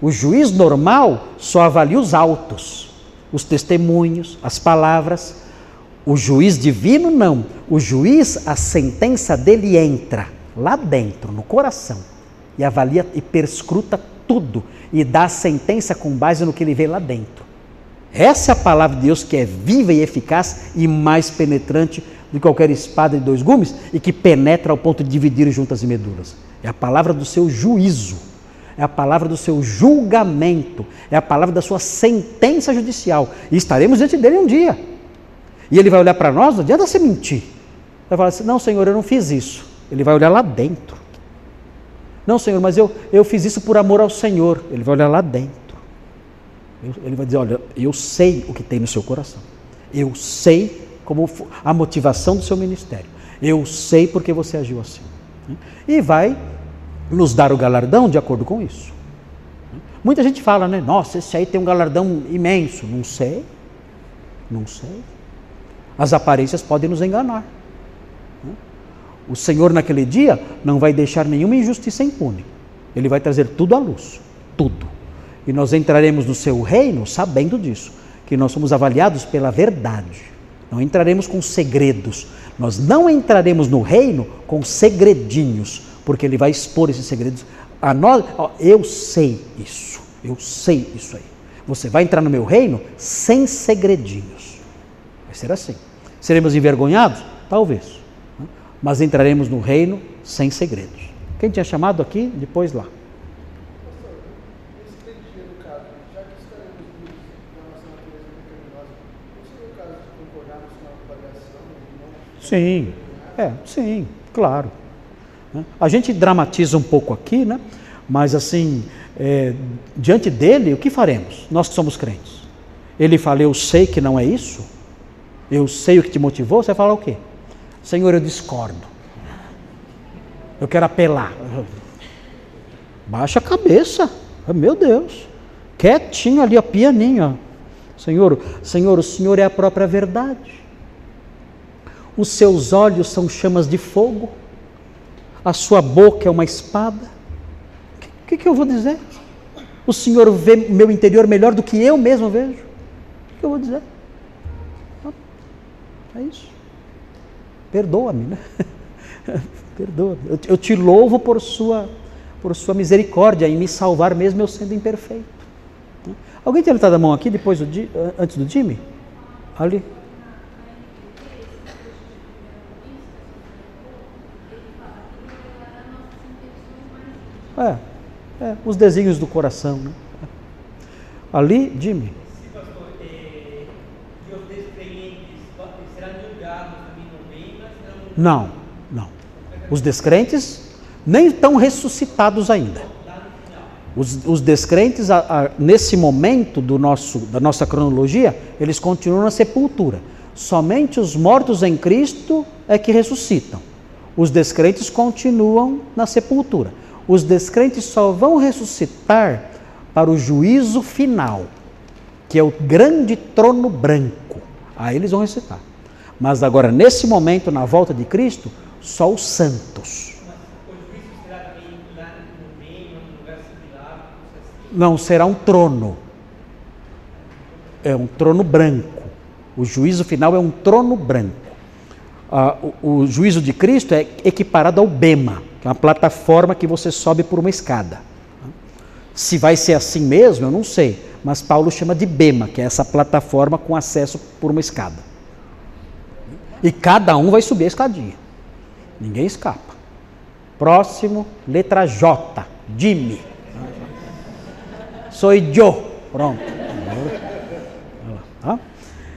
O juiz normal só avalia os autos, os testemunhos, as palavras. O juiz divino não. O juiz, a sentença dele entra lá dentro, no coração, e avalia e perscruta tudo e dá a sentença com base no que ele vê lá dentro. Essa é a palavra de Deus que é viva e eficaz e mais penetrante de qualquer espada de dois gumes e que penetra ao ponto de dividir juntas e medulas. É a palavra do seu juízo, é a palavra do seu julgamento, é a palavra da sua sentença judicial. E estaremos diante dele um dia. E ele vai olhar para nós, não adianta você mentir. Vai falar assim: não, Senhor, eu não fiz isso. Ele vai olhar lá dentro. Não, Senhor, mas eu, eu fiz isso por amor ao Senhor. Ele vai olhar lá dentro. Ele vai dizer: Olha, eu sei o que tem no seu coração. Eu sei como a motivação do seu ministério. Eu sei porque você agiu assim. E vai nos dar o galardão de acordo com isso. Muita gente fala, né? Nossa, esse aí tem um galardão imenso. Não sei. Não sei. As aparências podem nos enganar. O Senhor, naquele dia, não vai deixar nenhuma injustiça impune. Ele vai trazer tudo à luz. Tudo. E nós entraremos no seu reino sabendo disso, que nós somos avaliados pela verdade. Não entraremos com segredos. Nós não entraremos no reino com segredinhos, porque ele vai expor esses segredos a nós. Eu sei isso. Eu sei isso aí. Você vai entrar no meu reino sem segredinhos. Vai ser assim. Seremos envergonhados? Talvez. Mas entraremos no reino sem segredos. Quem tinha chamado aqui? Depois lá. Sim, é, sim, claro. Né? A gente dramatiza um pouco aqui, né? mas assim, é, diante dele, o que faremos? Nós que somos crentes. Ele fala, eu sei que não é isso, eu sei o que te motivou, você vai falar o quê? Senhor, eu discordo. Eu quero apelar. Baixa a cabeça. Meu Deus. Quietinho ali, ó, pianinho. Ó. Senhor, Senhor, o Senhor é a própria verdade os seus olhos são chamas de fogo, a sua boca é uma espada. O que, que, eu vou dizer? O Senhor vê meu interior melhor do que eu mesmo vejo. O que eu vou dizer? É isso. Perdoa-me, né? *laughs* Perdoa-me. Eu, eu te louvo por sua, por sua misericórdia em me salvar mesmo eu sendo imperfeito. Alguém tem levantado a mão aqui depois do, antes do Jimmy? Ali. É, é, os desenhos do coração. Né? Ali, Jimmy. Não, não. Os descrentes nem estão ressuscitados ainda. Os, os descrentes, a, a, nesse momento do nosso, da nossa cronologia, eles continuam na sepultura. Somente os mortos em Cristo é que ressuscitam. Os descrentes continuam na sepultura os descrentes só vão ressuscitar para o juízo final, que é o grande trono branco. Aí eles vão ressuscitar. Mas agora, nesse momento, na volta de Cristo, só os santos. Não, será um trono. É um trono branco. O juízo final é um trono branco. Ah, o, o juízo de Cristo é equiparado ao Bema é uma plataforma que você sobe por uma escada. Se vai ser assim mesmo, eu não sei, mas Paulo chama de bema, que é essa plataforma com acesso por uma escada. E cada um vai subir a escadinha. Ninguém escapa. Próximo, letra J, Jimmy. Sou eu. Pronto.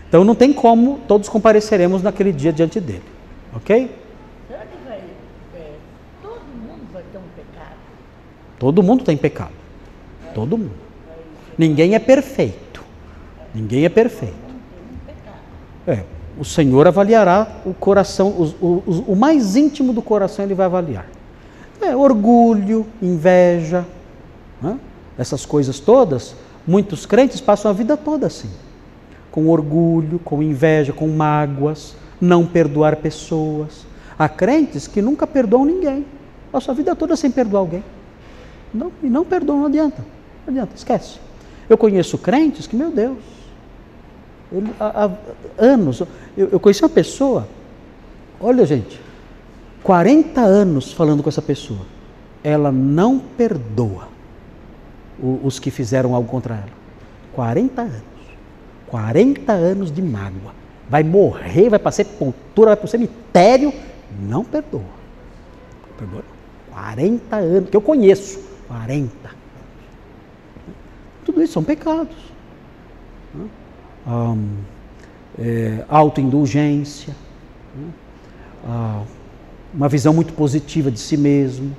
Então não tem como, todos compareceremos naquele dia diante dele. Ok? Todo mundo tem pecado. Todo mundo. Ninguém é perfeito. Ninguém é perfeito. É, o Senhor avaliará o coração, o, o, o mais íntimo do coração ele vai avaliar. É, orgulho, inveja, né? essas coisas todas, muitos crentes passam a vida toda assim. Com orgulho, com inveja, com mágoas, não perdoar pessoas. Há crentes que nunca perdoam ninguém. Passam a vida toda sem perdoar alguém. Não, e não perdoam, não adianta. Não adianta, esquece. Eu conheço crentes que, meu Deus, ele, há, há anos, eu, eu conheci uma pessoa, olha gente, 40 anos falando com essa pessoa, ela não perdoa os que fizeram algo contra ela. 40 anos. 40 anos de mágoa. Vai morrer, vai para sepultura, vai para o cemitério, não perdoa. Perdoa. 40 anos, que eu conheço. 40. Tudo isso são pecados. Um, é, autoindulgência, uh, uma visão muito positiva de si mesmo,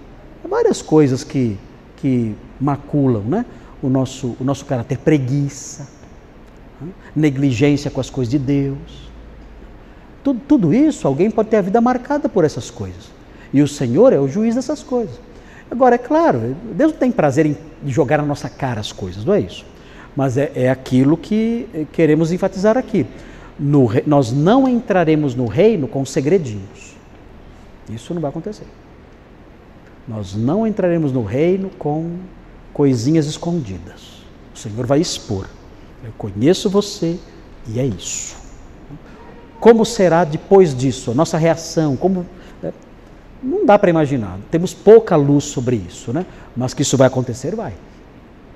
várias coisas que, que maculam né? o nosso, o nosso caráter, preguiça, negligência com as coisas de Deus. Tudo, tudo isso, alguém pode ter a vida marcada por essas coisas. E o Senhor é o juiz dessas coisas. Agora, é claro, Deus não tem prazer em jogar na nossa cara as coisas, não é isso? Mas é, é aquilo que queremos enfatizar aqui. No, nós não entraremos no reino com segredinhos. Isso não vai acontecer. Nós não entraremos no reino com coisinhas escondidas. O Senhor vai expor. Eu conheço você e é isso. Como será depois disso? A nossa reação, como né? não dá para imaginar. Temos pouca luz sobre isso, né? Mas que isso vai acontecer, vai.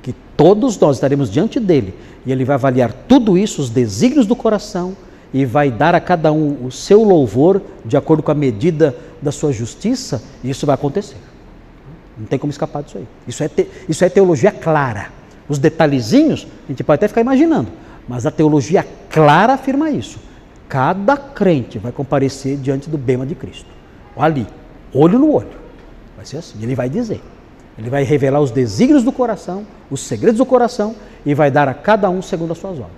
Que todos nós estaremos diante dele e ele vai avaliar tudo isso, os desígnios do coração e vai dar a cada um o seu louvor de acordo com a medida da sua justiça, e isso vai acontecer. Não tem como escapar disso aí. Isso é, te, isso é teologia clara. Os detalhezinhos, a gente pode até ficar imaginando, mas a teologia clara afirma isso. Cada crente vai comparecer diante do bema de Cristo. Ali, olho no olho. Vai ser assim. Ele vai dizer. Ele vai revelar os desígnios do coração, os segredos do coração e vai dar a cada um segundo as suas obras.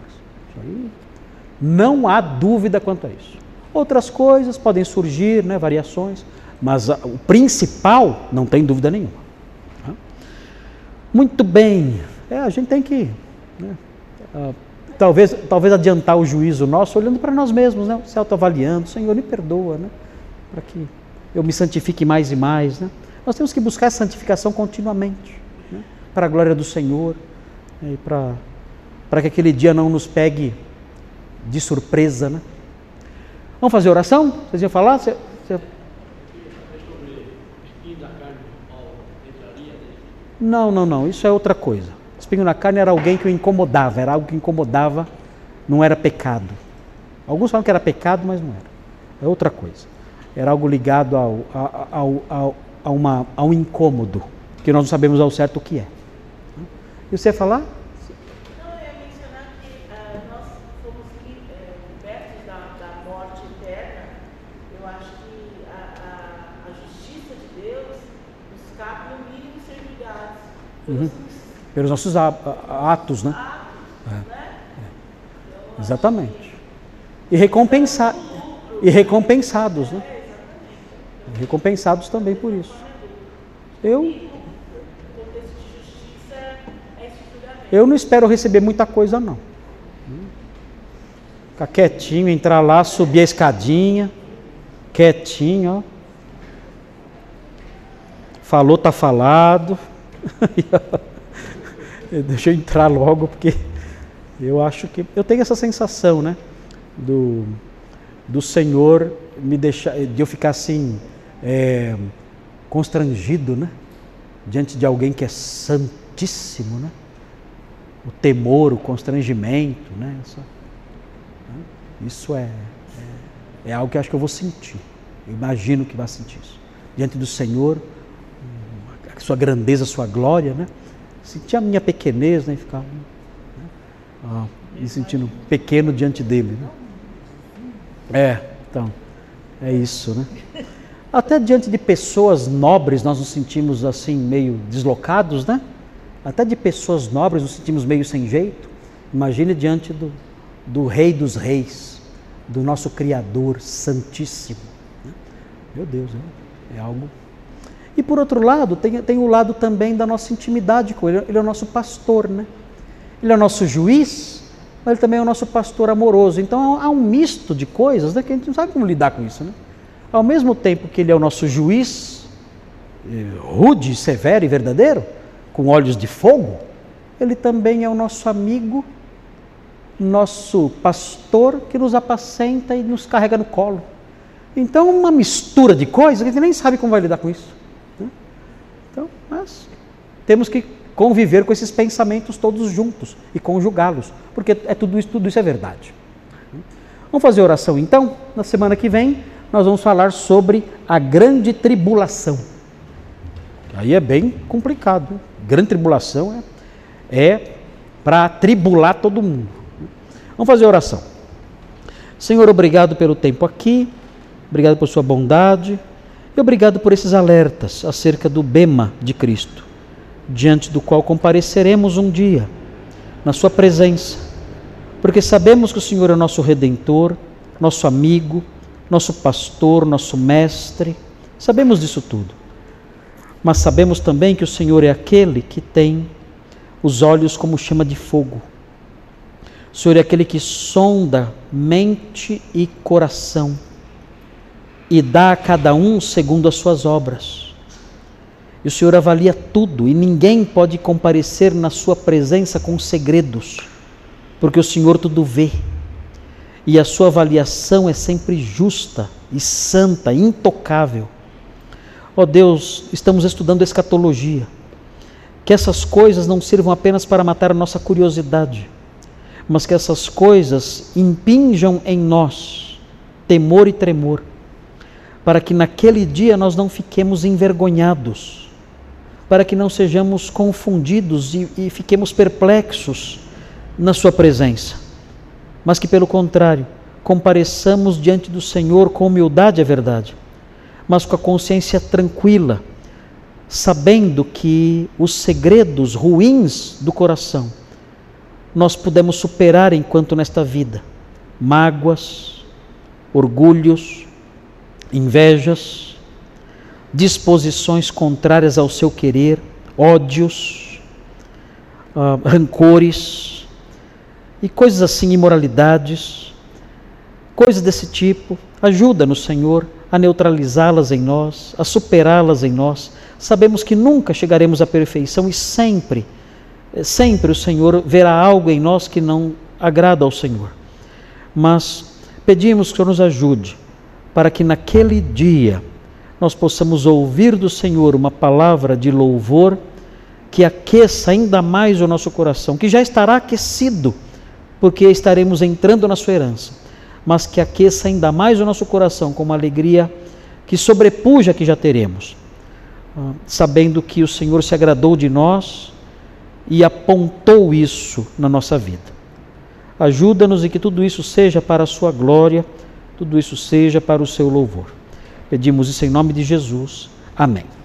Não há dúvida quanto a isso. Outras coisas podem surgir, né, variações, mas o principal não tem dúvida nenhuma. Muito bem, é, a gente tem que né, uh, talvez, talvez adiantar o juízo nosso olhando para nós mesmos, né, se autoavaliando, Senhor, me perdoa, né, para que eu me santifique mais e mais. Né. Nós temos que buscar essa santificação continuamente, né, para a glória do Senhor né, e para, para que aquele dia não nos pegue de surpresa. Né. Vamos fazer oração? Vocês iam falar? Você, você... Não, não, não, isso é outra coisa. Espinho na carne era alguém que o incomodava, era algo que incomodava, não era pecado. Alguns falam que era pecado, mas não era. É outra coisa. Era algo ligado ao, ao, ao, a, uma, a um incômodo, que nós não sabemos ao certo o que é. E você ia falar? Uhum. Pelos nossos atos, né? É. É. Exatamente. E, recompensar, e recompensados, né? Recompensados também por isso. Eu. Eu não espero receber muita coisa, não. Ficar quietinho, entrar lá, subir a escadinha, quietinho, ó. Falou, tá falado. *laughs* Deixa eu entrar logo, porque eu acho que. Eu tenho essa sensação, né? Do, do Senhor me deixar. de eu ficar assim. É, constrangido, né? Diante de alguém que é santíssimo, né? O temor, o constrangimento, né? Isso, né? é, é, é algo que acho que eu vou sentir. Eu imagino que vai sentir isso. Diante do Senhor, sua grandeza, sua glória, né? Sentir a minha pequenez, né? Ficar né? Ah, me sentindo pequeno diante dele. Né? É, então, é isso, né? Até diante de pessoas nobres nós nos sentimos assim meio deslocados, né? Até de pessoas nobres nos sentimos meio sem jeito. Imagine diante do, do Rei dos Reis, do nosso Criador Santíssimo. Né? Meu Deus, é, é algo e por outro lado, tem, tem o lado também da nossa intimidade com ele. Ele é o nosso pastor, né? Ele é o nosso juiz, mas ele também é o nosso pastor amoroso. Então há um misto de coisas né, que a gente não sabe como lidar com isso, né? Ao mesmo tempo que ele é o nosso juiz, eh, rude, severo e verdadeiro, com olhos de fogo, ele também é o nosso amigo, nosso pastor que nos apacenta e nos carrega no colo. Então, uma mistura de coisas que a gente nem sabe como vai lidar com isso. Então, mas temos que conviver com esses pensamentos todos juntos e conjugá-los, porque é tudo isso, tudo isso é verdade. Vamos fazer oração então? Na semana que vem nós vamos falar sobre a grande tribulação. Aí é bem complicado. Grande tribulação é, é para tribular todo mundo. Vamos fazer oração. Senhor, obrigado pelo tempo aqui, obrigado por sua bondade. E obrigado por esses alertas acerca do bema de Cristo. diante do qual compareceremos um dia, na Sua presença, porque sabemos que o Senhor é nosso redentor, nosso amigo, nosso pastor, nosso mestre, sabemos disso tudo. Mas sabemos também que o Senhor é aquele que tem os olhos como chama de fogo. O Senhor é aquele que sonda mente e coração e dá a cada um segundo as suas obras. E o Senhor avalia tudo e ninguém pode comparecer na sua presença com segredos, porque o Senhor tudo vê. E a sua avaliação é sempre justa e santa, intocável. Ó oh Deus, estamos estudando escatologia. Que essas coisas não sirvam apenas para matar a nossa curiosidade, mas que essas coisas impinjam em nós temor e tremor para que naquele dia nós não fiquemos envergonhados, para que não sejamos confundidos e, e fiquemos perplexos na Sua presença, mas que, pelo contrário, compareçamos diante do Senhor com humildade, é verdade, mas com a consciência tranquila, sabendo que os segredos ruins do coração nós podemos superar enquanto nesta vida. Mágoas, orgulhos, invejas, disposições contrárias ao seu querer, ódios, uh, rancores e coisas assim, imoralidades, coisas desse tipo. Ajuda-nos, Senhor, a neutralizá-las em nós, a superá-las em nós. Sabemos que nunca chegaremos à perfeição e sempre, sempre o Senhor verá algo em nós que não agrada ao Senhor. Mas pedimos que o Senhor nos ajude para que naquele dia nós possamos ouvir do Senhor uma palavra de louvor que aqueça ainda mais o nosso coração, que já estará aquecido, porque estaremos entrando na sua herança, mas que aqueça ainda mais o nosso coração com uma alegria que sobrepuja a que já teremos, ah, sabendo que o Senhor se agradou de nós e apontou isso na nossa vida. Ajuda-nos e que tudo isso seja para a sua glória tudo isso seja para o seu louvor. Pedimos isso em nome de Jesus. Amém.